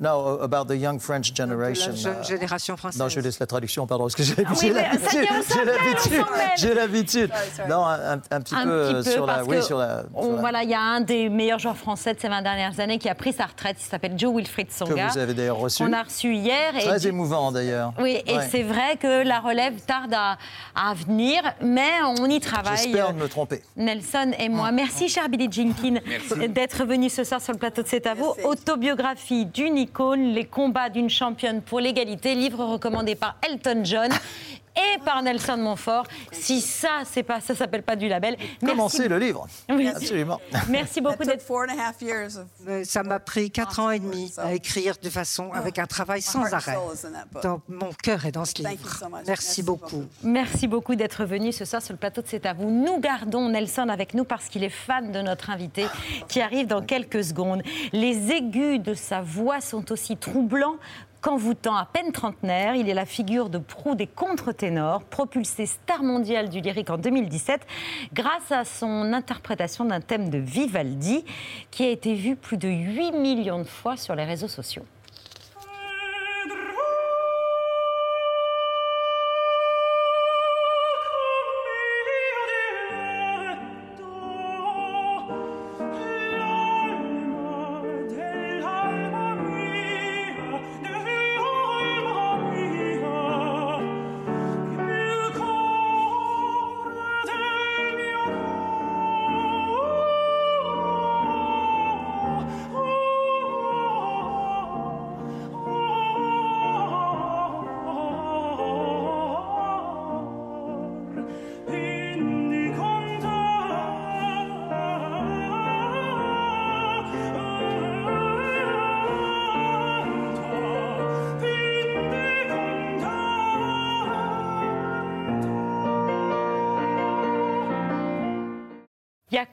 No, about the young French generation. De la jeune euh, génération française. Non, je laisse la traduction, pardon, parce que j'ai Ah l'habitude. J'ai l'habitude. Non, un, petit un peu euh, petit peu sur la. Oui, sur la. on- sur la- voilà, il y a un des meilleurs joueurs français de ces 20 dernières années qui a pris sa retraite. Il s'appelle Joe Wilfried Songa. Que vous avez d'ailleurs reçu. On a reçu hier. Et Très émouvant d'ailleurs. Oui, et Ouais. c'est vrai que la relève tarde à, à venir, mais on y travaille. J'espère me tromper. Nelson et moi. Merci, cher Billy Jenkins, d'être venu ce soir sur le plateau de C'est à vous. Autobiographie d'une les combats d'une championne pour l'égalité, livre recommandé par Elton John. Et par Nelson Montfort. Si ça, c'est pas, ça s'appelle pas du label. Commencez le livre. Oui. Absolument. Merci beaucoup d'être. Euh, Ça m'a pris quatre ans et demi à écrire de façon, avec un travail sans arrêt. Donc, mon cœur est dans ce Thank you livre. so much. Merci beaucoup. Merci beaucoup d'être venu ce soir sur le plateau de C'est à vous. Nous gardons Nelson avec nous parce qu'il est fan de notre invité qui arrive dans quelques secondes. Les aigus de sa voix sont aussi troublants qu'envoûtant à peine trentenaire, il est la figure de proue des contre-ténors, propulsé star mondial du lyrique en 2017 grâce à son interprétation d'un thème de Vivaldi qui a été vu plus de 8 millions de fois sur les réseaux sociaux.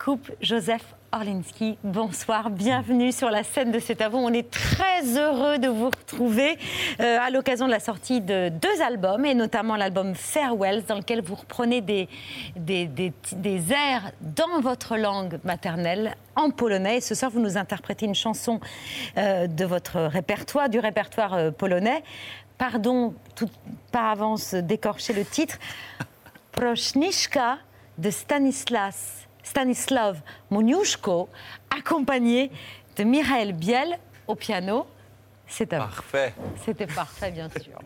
Jakub Joseph Orlinski, bonsoir, bienvenue sur la scène de cet avon. On est très heureux de vous retrouver euh, à l'occasion de la sortie de deux albums, et notamment l'album Farewells, dans lequel vous reprenez des, des, des, airs dans votre langue maternelle, en polonais. Et ce soir, vous nous interprétez une chanson euh, de votre répertoire, du répertoire euh, polonais. Pardon, par avance d'écorcher le titre. Prośniczka de Stanislas Stanislav Moniuszko, accompagné de Michael Biel au piano. C'est Parfait. C'était parfait, bien sûr.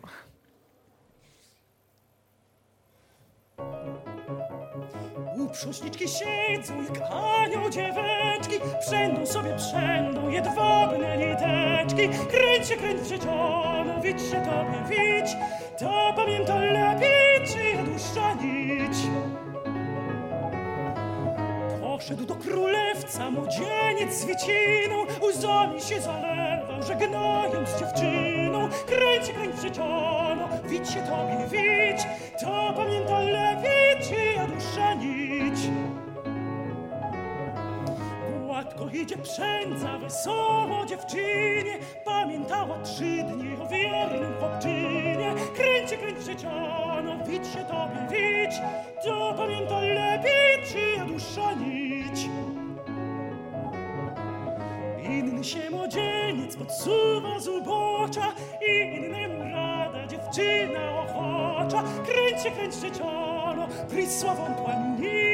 U prząśniczki siedzą jak anioł dzieweczki Przędą sobie przędą jedwabne liteczki Kręć się, kręć wrzeciono, widź się tobie, widź To pamięta lepiej, czy ja dłuższa nić? Poszedł do królewca młodzieniec z wieciną, łzami się zalewał, żegnając dziewczyną. Kręć, kręć wrzeciono, widź się tobie, widź, to pamięta lepiej, czyja dusza nić. Gładko idzie przędza, wesoło dziewczynie, pamiętała trzy dni o wiernym chłopczynie. Kręć, kręć wrzeciono, widź się tobie, widź, to pamięta lepiej, czyja dusza nić. Inny się młodzieniec podsuwa z ubocza, innemu rada dziewczyna ochocza. Kręć się, kręć życiono, prisławą płanić.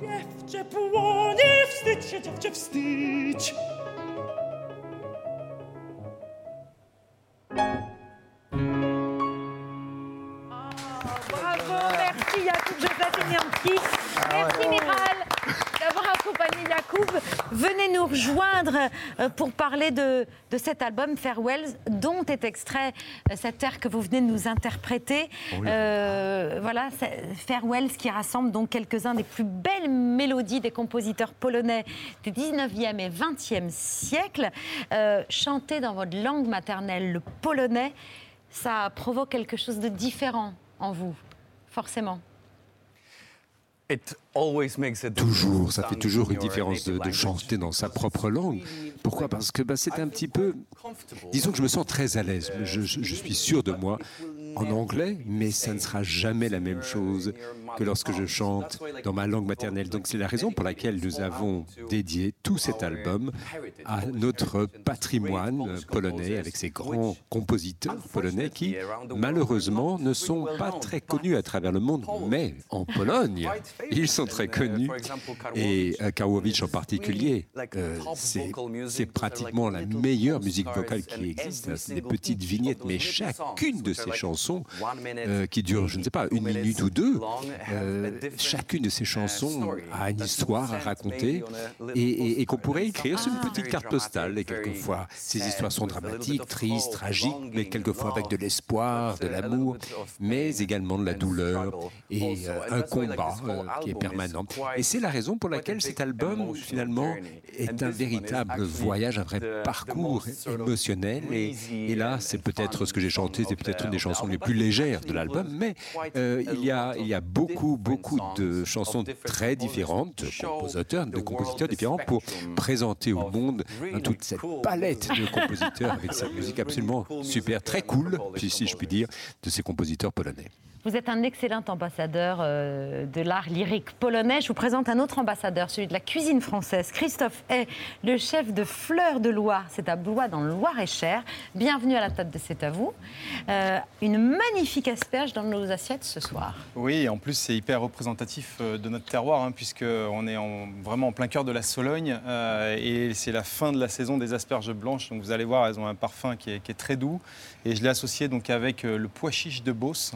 Dziewczę płonie, wstydź się dziewczę, wstydź! Rejoindre euh, pour parler de, de, cet album Farewells, dont est extrait euh, cette air que vous venez de nous interpréter. Euh, voilà, Farewells qui rassemble donc quelques-uns des plus belles mélodies des compositeurs polonais du 19e et 20e siècle. Euh, chanter dans votre langue maternelle, le polonais, ça provoque quelque chose de différent en vous, forcément. Toujours, ça fait toujours une différence de, de chanter dans sa propre langue. Pourquoi? Parce que bah, c'est un petit peu... Disons que je me sens très à l'aise. Je, je, je suis sûr de moi en anglais, mais ça ne sera jamais la même chose que lorsque je chante dans ma langue maternelle. Donc c'est la raison pour laquelle nous avons dédié tout cet album à notre patrimoine polonais avec ces grands compositeurs polonais qui malheureusement ne sont pas très connus à travers le monde, mais en Pologne, ils sont très connus. Et Karłowicz en particulier, euh, c'est pratiquement la meilleure musique vocale qui existe. Des petites vignettes, mais chacune de ces chansons, euh, qui durent, je ne sais pas, une minute ou deux, euh, chacune de ces chansons a une histoire à raconter et, qu'on pourrait écrire sur une petite carte postale. Et quelquefois, ces histoires sont dramatiques, tristes, tragiques, mais quelquefois avec de l'espoir, de l'amour, mais également de la douleur et euh, un combat euh, qui est permanent. Et c'est la raison pour laquelle cet album, finalement, est un véritable voyage, un vrai parcours émotionnel. Et, là, c'est peut-être ce que j'ai chanté, c'est peut-être une des chansons les plus légères de l'album, mais il y a beaucoup, beaucoup de chansons très différentes, de compositeurs, de compositeurs différents pour présenter au monde hein, toute cette palette de compositeurs avec cette musique absolument super, très cool, si je puis dire, de ces compositeurs polonais. Vous êtes un excellent ambassadeur euh, de l'art lyrique polonais. Je vous présente un autre ambassadeur, celui de la cuisine française. Christophe est le chef de Fleur de Loire. C'est à Blois, dans le Loir-et-Cher. Bienvenue à la table de C'est à vous. Euh, une magnifique asperge dans nos assiettes ce soir. Oui, en plus, c'est hyper représentatif euh, de notre terroir, hein, puisqu'on est vraiment en plein cœur de la Sologne. et c'est la fin de la saison des asperges blanches. Donc vous allez voir, elles ont un parfum qui est, très doux. Et je l'ai associé donc avec le pois chiche de Beauce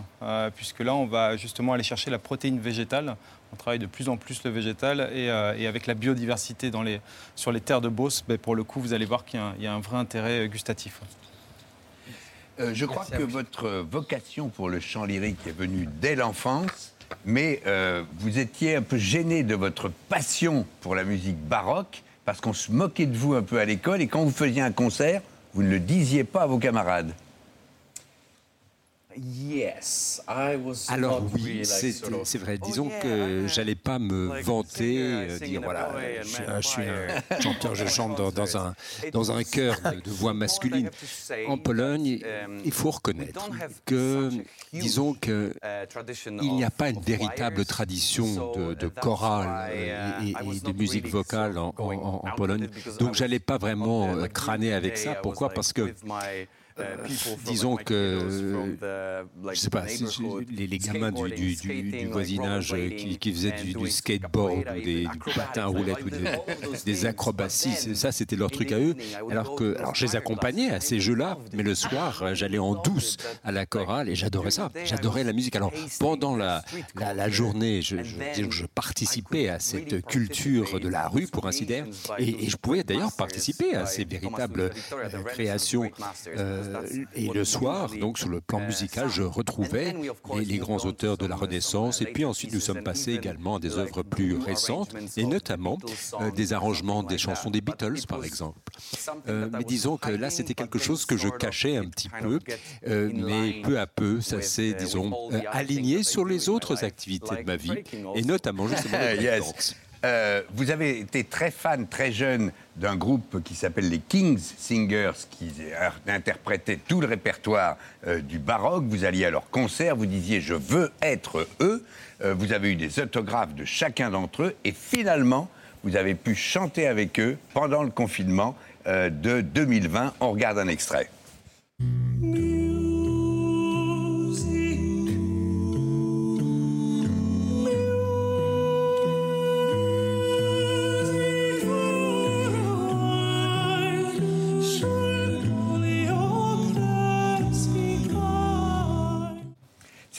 puisque là, on va justement aller chercher la protéine végétale. On travaille de plus en plus le végétal et, euh, avec la biodiversité dans les, sur les terres de Beauce, ben, pour le coup, vous allez voir qu'il y, a un vrai intérêt gustatif. Euh, je crois que votre vocation pour le chant lyrique est venue dès l'enfance, mais euh, vous étiez un peu gêné de votre passion pour la musique baroque, parce qu'on se moquait de vous un peu à l'école, et quand vous faisiez un concert, vous ne le disiez pas à vos camarades. Alors oui, c'est vrai. Disons oh, que j'allais pas me vanter, euh, dire voilà, je, suis un chanteur, je chante dans, un dans un chœur de, voix masculine. En Pologne, um, il faut reconnaître que, disons que uh, il n'y a pas une véritable tradition de, chorale uh, et, de musique vocale en, en Pologne. Donc j'allais pas vraiment crâner avec ça. Pourquoi? Parce que euh, disons que, je sais pas, les, les gamins du, du, du, voisinage qui, qui, faisaient du, skateboard ou des, du patin à roulettes ou des, acrobaties, ça c'était leur truc à eux. Alors que, alors je les accompagnais à ces jeux-là, mais le soir j'allais en douce à la chorale et j'adorais ça, j'adorais la musique. Alors pendant la, la, journée, je, je, je, participais à cette culture de la rue, pour ainsi dire, et, je pouvais d'ailleurs participer à ces véritables créations. Euh, euh, et le soir, donc sur le plan musical, je retrouvais les, grands auteurs de la Renaissance. Et puis ensuite, nous sommes passés également à des œuvres plus récentes, et notamment euh, des arrangements des chansons des Beatles, par exemple. Euh, mais disons que là, c'était quelque chose que je cachais un petit peu, mais peu à peu, ça s'est, disons, aligné sur les autres activités de ma vie, et notamment justement euh, vous avez été très fan, très jeune, d'un groupe qui s'appelle les Kings Singers, qui interprétait tout le répertoire euh, du baroque. Vous alliez à leur concert, vous disiez je veux être eux. Euh, vous avez eu des autographes de chacun d'entre eux, et finalement, vous avez pu chanter avec eux pendant le confinement de 2020. On regarde un extrait.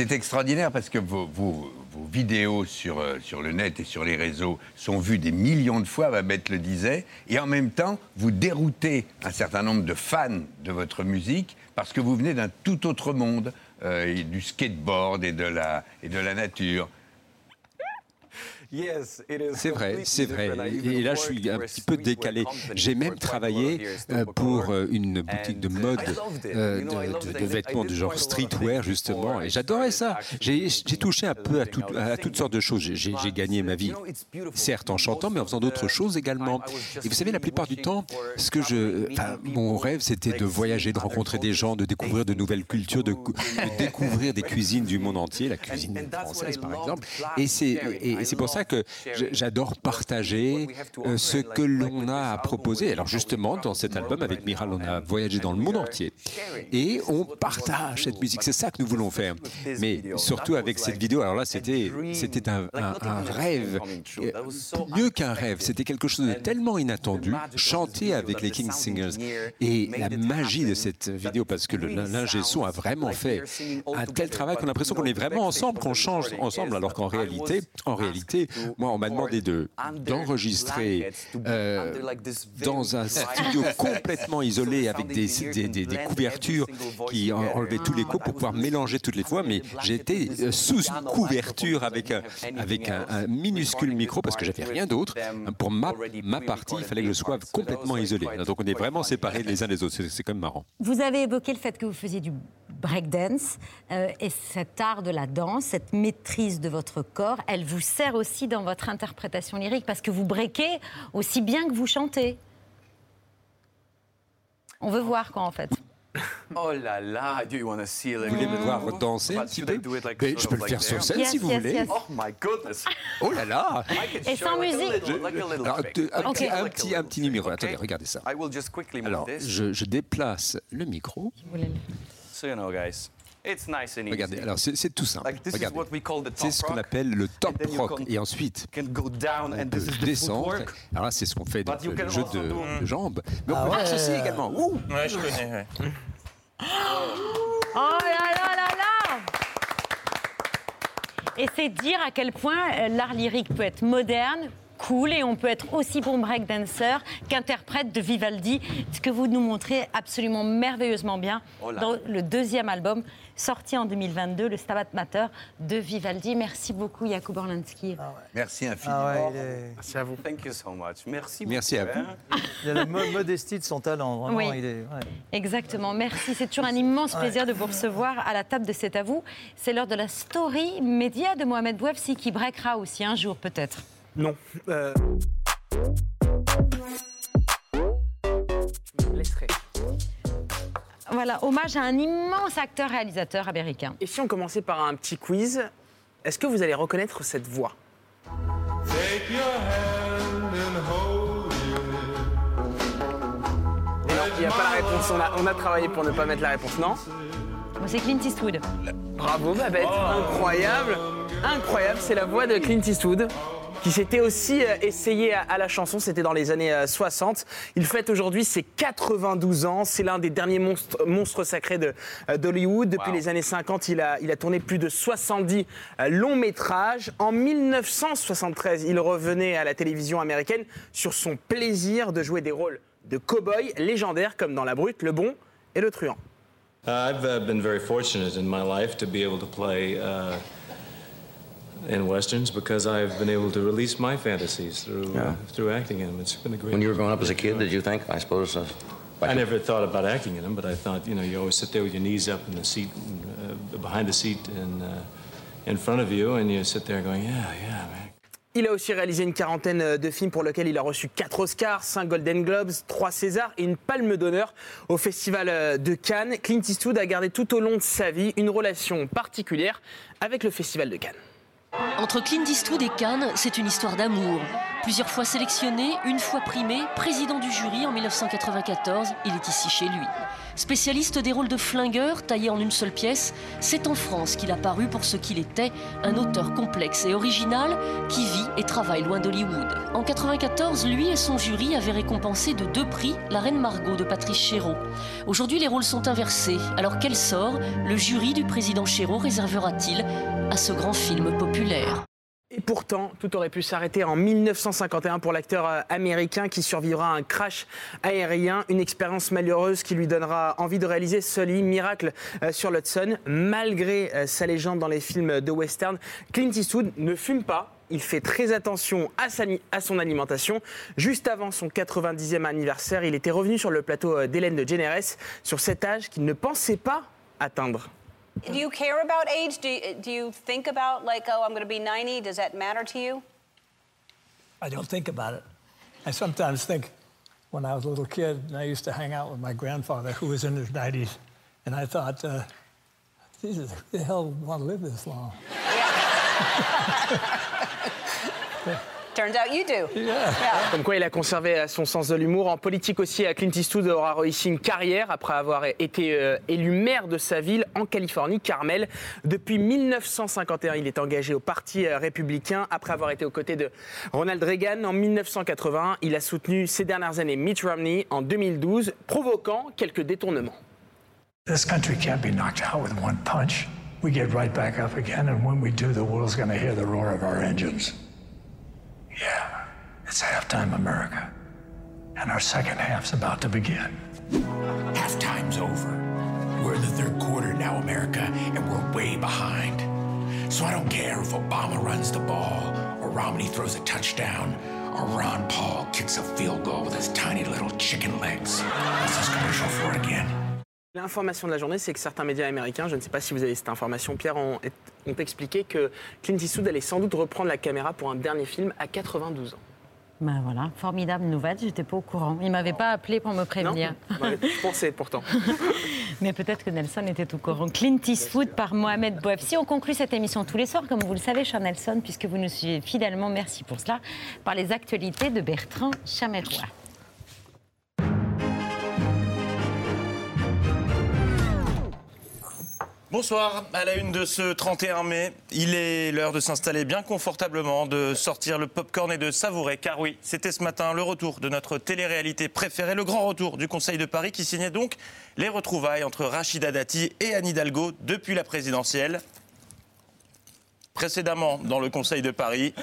C'est extraordinaire parce que vos, vidéos sur, euh, sur le net et sur les réseaux sont vues des millions de fois, Babette le disait, et en même temps, vous déroutez un certain nombre de fans de votre musique parce que vous venez d'un tout autre monde, euh, du skateboard et de la nature. C'est vrai, c'est vrai. Et là, je suis un petit peu décalé. J'ai même travaillé euh, pour euh, une boutique de mode euh, de, vêtements du genre streetwear, justement, et j'adorais ça. J'ai touché un peu à, à, toutes sortes de choses. J'ai gagné ma vie, certes en chantant, mais en faisant d'autres choses également. Et vous savez, la plupart du temps, ce que je, mon rêve, c'était de voyager, de rencontrer des gens, de découvrir de nouvelles cultures, de, découvrir des cuisines du monde entier, la cuisine française par exemple. Et c'est pour ça que j'adore partager euh, ce que l'on a à proposer. Alors justement, dans cet album, avec Miral, on a voyagé dans le monde entier. et on partage cette musique. C'est ça que nous voulons faire. Mais surtout avec cette vidéo, alors là, c'était c'était un, rêve, euh, mieux qu'un rêve. C'était quelque chose de tellement inattendu, chanter avec les King Singers. Et la magie de cette vidéo, parce que l'ingé son a vraiment fait un tel travail qu'on a l'impression qu'on est vraiment ensemble, qu'on change ensemble, alors qu'en réalité, en réalité, moi, on m'a demandé d'enregistrer euh, dans un studio complètement isolé avec des, couvertures qui enlevaient tous les coups pour pouvoir mélanger toutes les fois. Mais j'étais euh, sous couverture avec un, minuscule micro parce que j'avais rien d'autre. Pour ma, ma partie, il fallait que je sois complètement isolé. Donc on est vraiment séparés les uns des autres. C'est quand même marrant. Vous avez évoqué le fait que vous faisiez du breakdance. Euh, et cet art de la danse, cette maîtrise de votre corps, elle vous sert aussi dans votre interprétation lyrique parce que vous breakez aussi bien que vous chantez. On veut voir quoi en fait. Oh là là, do you want to see Vous voulez me voir danser un petit peu Mais Je peux le faire sur scène Yes, si vous yes, voulez. yes. Oh my goodness. Oh là là Et sans musique. Un, petit, un, petit, un petit numéro. Attendez, regardez ça. I will just quickly move Alors, this. je, je déplace le micro. So you know, guys, it's nice and easy. Regardez, alors c'est c'est tout simple. Like, this is Regardez. what we call the C'est top ce qu'on rock. appelle le top And then you rock. can- Et ensuite, can go down on and peut this is the descendre. Alors là, c'est ce qu'on fait dans le jeu also de, do- de jambes. Mais on Ah peut faire ceci également. Ouh Ouais, je connais. ouais. Oh là là là là Et c'est dire à quel point euh, l'art lyrique peut être moderne, cool, et on peut être aussi bon breakdancer qu'interprète de Vivaldi, ce que vous nous montrez absolument merveilleusement bien Oh dans le deuxième album sorti en 2022, le Stabat Mater de Vivaldi. Merci beaucoup, Jakub Orlansky. Merci infiniment. Ah ouais, il, est- Merci à vous. Thank you so much. Merci. Merci à vous. hein. il a la mo- modestie de son talent. Vraiment, Oui. il est. ouais. Exactement, merci. C'est toujours un immense plaisir de vous recevoir à la table de C'est à vous. C'est l'heure de la story média de Mohamed Bouafsi qui breakera aussi un jour peut-être. Non. Euh... Je me laisserai. Voilà, hommage à un immense acteur-réalisateur américain. Et si on commençait par un petit quiz, est-ce que vous allez reconnaître cette voix? Et non, il n'y a pas la réponse. On a, on a travaillé pour ne pas mettre la réponse, non? Bon, C'est Clint Eastwood. Bravo Babette, incroyable, incroyable, c'est la voix de Clint Eastwood qui s'était aussi euh, essayé à, à la chanson, c'était dans les années euh, 60. Il fête aujourd'hui ses 92 ans, c'est l'un des derniers monstres, monstres sacrés de, euh, d'Hollywood. Depuis les années 50, il a, il a tourné plus de 70 euh, longs métrages. En 1973, il revenait à la télévision américaine sur son plaisir de jouer des rôles de cow-boy légendaires comme dans La Brute, Le Bon et Le Truand. Uh, I've uh, been very fortunate in my life to be able to play uh, in westerns because I've been able to release my fantasies through uh, through acting in them. It's been a great. When you were growing up as a kid, did you think, I suppose, uh, I never thought about acting in them, but I thought, you know, you always sit there with your knees up in the seat, and, uh, behind the seat, and uh, in front of you, and you sit there going, yeah, yeah, man. Il a aussi réalisé une quarantaine de films pour lesquels il a reçu 4 Oscars, 5 Golden Globes, 3 Césars et une palme d'honneur au Festival de Cannes. Clint Eastwood a gardé tout au long de sa vie une relation particulière avec le Festival de Cannes. Entre Clint Eastwood et Cannes, c'est une histoire d'amour. Plusieurs fois sélectionné, une fois primé, président du jury en 1994, il est ici chez lui. Spécialiste des rôles de flingueur taillés en une seule pièce, c'est en France qu'il a paru pour ce qu'il était, un auteur complexe et original qui vit et travaille loin d'Hollywood. En 94, lui et son jury avaient récompensé de deux prix la Reine Margot de Patrice Chéreau. Aujourd'hui, les rôles sont inversés. Alors quel sort le jury du président Chéreau réservera-t-il à ce grand film populaire? Et pourtant, tout aurait pu s'arrêter en 1951 pour l'acteur euh, américain qui survivra à un crash aérien, une expérience malheureuse qui lui donnera envie de réaliser Sully, Miracle euh, sur l'Hudson. Malgré euh, sa légende dans les films de western, Clint Eastwood ne fume pas. Il fait très attention à, sa, à son alimentation. Juste avant son 90e anniversaire, il était revenu sur le plateau d'Hélène de Générès sur cet âge qu'il ne pensait pas atteindre. Do you care about age? Do you, do you think about, like, oh, I'm going to be 90? Does that matter to you? I don't think about it. I sometimes think when I was a little kid and I used to hang out with my grandfather who was in his 90s, and I thought, uh, Jesus, who the hell would want to live this long? Turns out you do. Yeah. Comme quoi il a conservé son sens de l'humour. En politique aussi, Clint Eastwood aura réussi une carrière après avoir été euh, élu maire de sa ville en Californie, Carmel. Depuis 1951, il est engagé au Parti euh, républicain. Après avoir été aux côtés de Ronald Reagan en 1981, il a soutenu ces dernières années Mitt Romney en 2012, provoquant quelques détournements. This country can't be knocked out with one punch. We get right back up again, and when we do, the world's going to hear the roar of our engines. Yeah, it's halftime America. And our second half's about to begin. Halftime's over. We're in the third quarter now, America, and we're way behind. So I don't care if Obama runs the ball, or Romney throws a touchdown, or Ron Paul kicks a field goal with his tiny little chicken legs. What's this commercial for again? L'information de la journée, c'est que certains médias américains, je ne sais pas si vous avez cette information, Pierre, ont, ont expliqué que Clint Eastwood allait sans doute reprendre la caméra pour un dernier film à 92 ans. Ben voilà, formidable nouvelle, j'étais pas au courant. Il m'avait pas appelé pour me prévenir. Non je pensais pourtant. Mais peut-être que Nelson était au courant. Clint Eastwood par Mohamed Bouef. Si on conclut cette émission tous les soirs, comme vous le savez, cher Nelson, puisque vous nous suivez fidèlement, merci pour cela, par les actualités de Bertrand Chameroy. Bonsoir, à la une de ce 31 mai, il est l'heure de s'installer bien confortablement, de sortir le popcorn et de savourer, car oui, c'était ce matin le retour de notre télé-réalité préférée, le grand retour du Conseil de Paris qui signait donc les retrouvailles entre Rachida Dati et Anne Hidalgo depuis la présidentielle. Précédemment, dans le Conseil de Paris,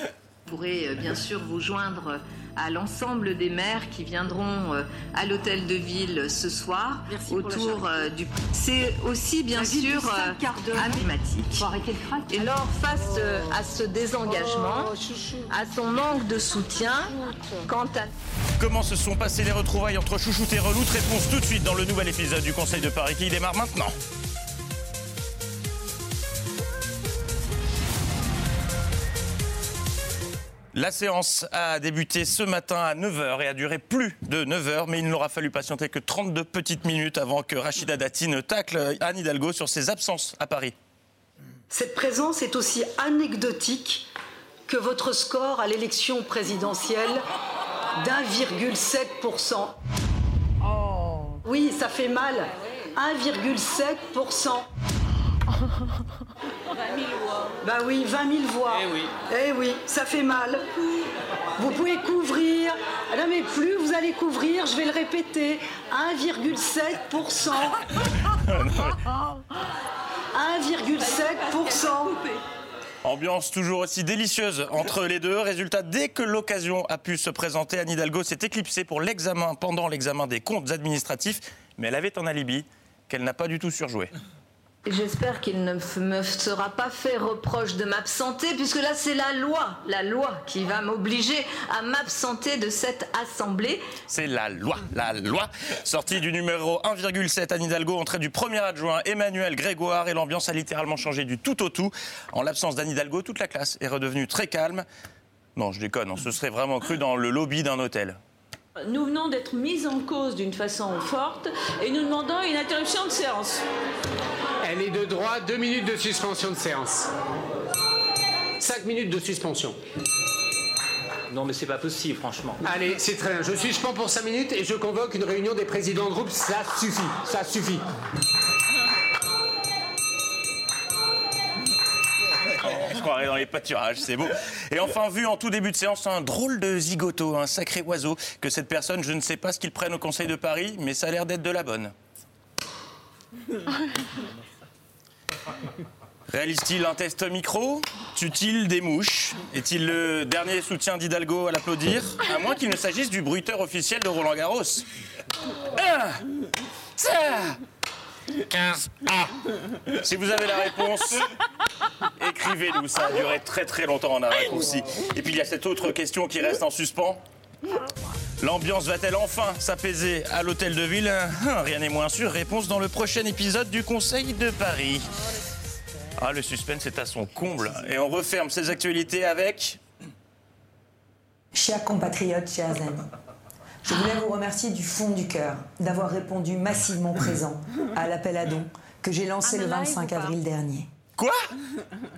pourrez euh, bien sûr vous joindre à l'ensemble des maires qui viendront euh, à l'hôtel de ville ce soir autour euh, du. C'est aussi bien sûr emblématique. Et lors face à ce désengagement, à son manque de soutien, quant à Comment se sont passées les retrouvailles entre Chouchoute et Reloute Réponse tout de suite dans le nouvel épisode du Conseil de Paris qui démarre maintenant. La séance a débuté ce matin à 9h et a duré plus de 9h, mais il n'aura fallu patienter que 32 petites minutes avant que Rachida Dati ne tacle Anne Hidalgo sur ses absences à Paris. Cette présence est aussi anecdotique que votre score à l'élection présidentielle d'1,7%. Oui, ça fait mal. 1,7%. 20 000 voix. Bah oui, 20 000 voix. Eh oui. Eh oui, ça fait mal. Vous pouvez couvrir. Ah Non mais plus vous allez couvrir, je vais le répéter, 1,7%. 1,7%. Ambiance toujours aussi délicieuse entre les deux. Résultat, dès que l'occasion a pu se présenter, Anne Hidalgo s'est éclipsée pour l'examen, pendant l'examen des comptes administratifs, mais elle avait un alibi qu'elle n'a pas du tout surjoué. J'espère qu'il ne me sera pas fait reproche de m'absenter, puisque là c'est la loi, la loi qui va m'obliger à m'absenter de cette assemblée. C'est la loi, la loi. Sortie du numéro 1,7, Anne Hidalgo, entrée du premier adjoint Emmanuel Grégoire, et l'ambiance a littéralement changé du tout au tout. En l'absence d'Anne Hidalgo, toute la classe est redevenue très calme. Non, je déconne, on se serait vraiment cru dans le lobby d'un hôtel. Nous venons d'être mis en cause d'une façon forte et nous demandons une interruption de séance. Elle est de droit, deux minutes de suspension de séance. Cinq minutes de suspension. Non, mais c'est pas possible, franchement. Allez, c'est très bien. Je suspends pour cinq minutes et je convoque une réunion des présidents de groupe. Ça suffit, ça suffit. Je croirais dans les pâturages, c'est beau. Et enfin, vu en tout début de séance, un drôle de zigoto, un sacré oiseau, que cette personne, je ne sais pas ce qu'il prenne au Conseil de Paris, mais ça a l'air d'être de la bonne. Réalise-t-il un test micro Tue-t-il des mouches Est-il le dernier soutien d'Hidalgo à l'applaudir À moins qu'il ne s'agisse du bruiteur officiel de Roland Garros. Un, ça, 15 A. Si vous avez la réponse, écrivez-nous. Ça a duré très très longtemps en un raccourci. Et puis il y a cette autre question qui reste en suspens. L'ambiance va-t-elle enfin s'apaiser à l'hôtel de ville Hein, Rien n'est moins sûr. Réponse dans le prochain épisode du Conseil de Paris. Ah, le suspense est à son comble. Et on referme ces actualités avec. Chers compatriotes, chers amis, je voulais vous remercier du fond du cœur d'avoir répondu massivement présent à l'appel à dons que j'ai lancé le 25 avril dernier. Quoi?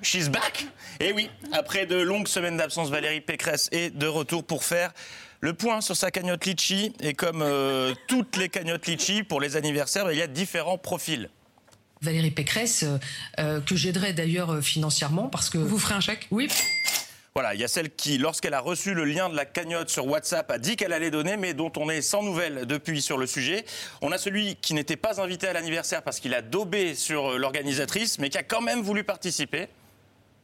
She's back? Eh oui, après de longues semaines d'absence, Valérie Pécresse est de retour pour faire le point sur sa cagnotte Litchi. Et comme euh, toutes les cagnottes Litchi, pour les anniversaires, il y a différents profils. Valérie Pécresse, euh, euh, que j'aiderai d'ailleurs financièrement parce que... Vous ferez un chèque? Oui. Voilà, il y a celle qui, lorsqu'elle a reçu le lien de la cagnotte sur WhatsApp, a dit qu'elle allait donner, mais dont on est sans nouvelles depuis sur le sujet. On a celui qui n'était pas invité à l'anniversaire parce qu'il a daubé sur l'organisatrice, mais qui a quand même voulu participer.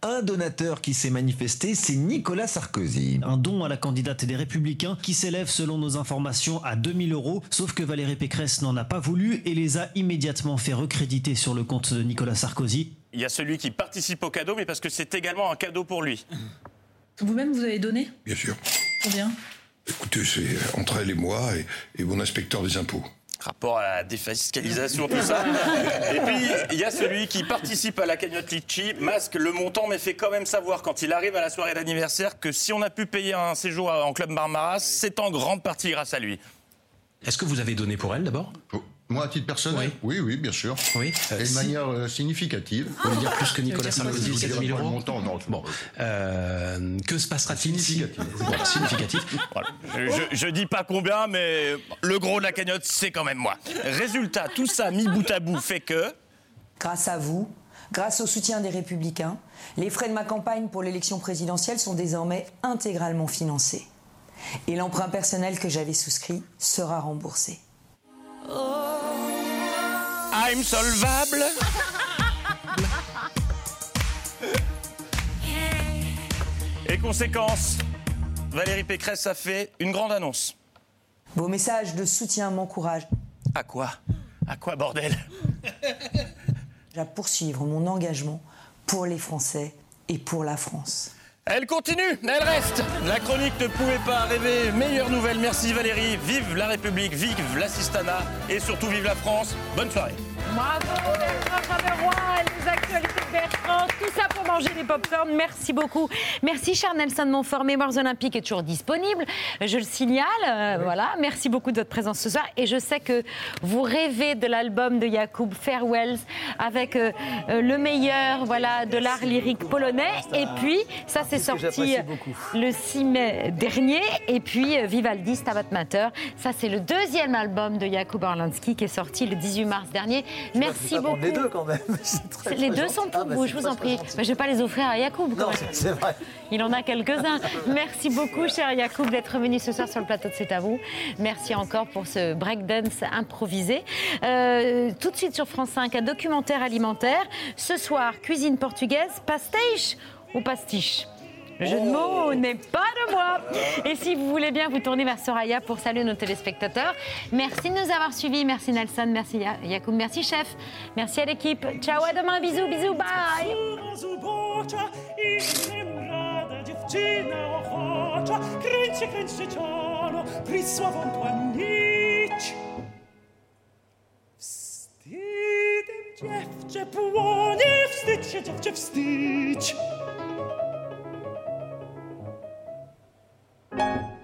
Un donateur qui s'est manifesté, c'est Nicolas Sarkozy. Un don à la candidate des Républicains qui s'élève selon nos informations à 2000 euros, sauf que Valérie Pécresse n'en a pas voulu et les a immédiatement fait recréditer sur le compte de Nicolas Sarkozy. Il y a celui qui participe au cadeau, mais parce que c'est également un cadeau pour lui. Vous-même, vous avez donné Bien sûr. Combien Écoutez, c'est entre elle et moi et, et mon inspecteur des impôts. rapport à la défiscalisation, tout ça. Et puis, il y a celui qui participe à la cagnotte Litchi, masque le montant, mais fait quand même savoir quand il arrive à la soirée d'anniversaire que si on a pu payer un séjour en club Marmaras, c'est en grande partie grâce à lui. Est-ce que vous avez donné pour elle d'abord? Moi, à titre personnel oui. oui, bien sûr. Oui. Et de si- manière euh, significative. Vous voulez dire plus que Nicolas Sarkozy, Je 4 dirais 000 pas le euros montant, non. Bon, euh, que se passera-t-il si... Voilà, significatif. Voilà. Je, je dis pas combien, mais le gros de la cagnotte, c'est quand même moi. Résultat, tout ça mis bout à bout fait que. Grâce à vous, grâce au soutien des Républicains, les frais de ma campagne pour l'élection présidentielle sont désormais intégralement financés. Et l'emprunt personnel que j'avais souscrit sera remboursé. I'm solvable. Et conséquence, Valérie Pécresse a fait une grande annonce. Vos messages de soutien m'encouragent À quoi? À quoi, bordel? À poursuivre mon engagement pour les Français et pour la France. Elle continue, elle reste. La chronique ne pouvait pas rêver. Meilleure nouvelle, merci Valérie. Vive la République, vive l'assistanat et surtout vive la France. Bonne soirée. Bravo Bertrand Bertrand, tout ça pour manger des pop-corns. Merci beaucoup. Merci cher Nelson Montfort, Mémoires Olympiques est toujours disponible, je le signale. euh, Voilà, merci beaucoup de votre présence ce soir. Et je sais que vous rêvez de l'album de Jakub Farewells avec euh, euh, le meilleur voilà, de l'art lyrique polonais. Et puis, ça c'est que sorti le 6 mai dernier. Et puis, euh, Vivaldi, Stabat Mater. Ça, c'est le deuxième album de Jakub Orlansky qui est sorti le 18 mars dernier. Merci beaucoup. les deux quand même. Très, Les très deux gentil. sont pour Ah, bah, je vous en prie. Mais je ne vais pas les offrir à Yacoub. quand Non, c'est vrai. Il en a quelques-uns. Merci beaucoup, cher Yacoub, d'être venu ce soir sur le plateau de C'est à vous. Merci encore pour ce breakdance improvisé. Euh, tout de suite sur France 5, un documentaire alimentaire. Ce soir, cuisine portugaise, pastiche ou pastiche? Le jeu de mots n'est pas de moi. Et si vous voulez bien vous tourner vers Soraya pour saluer nos téléspectateurs. Merci de nous avoir suivis. Merci Nelson, merci Ya- Yacoub, merci chef. Merci à l'équipe. Ciao, à demain. Bisous, bisous, bye. Wstydem dziewczę płonie, wstydź się dziewczę, wstydź. Thank you.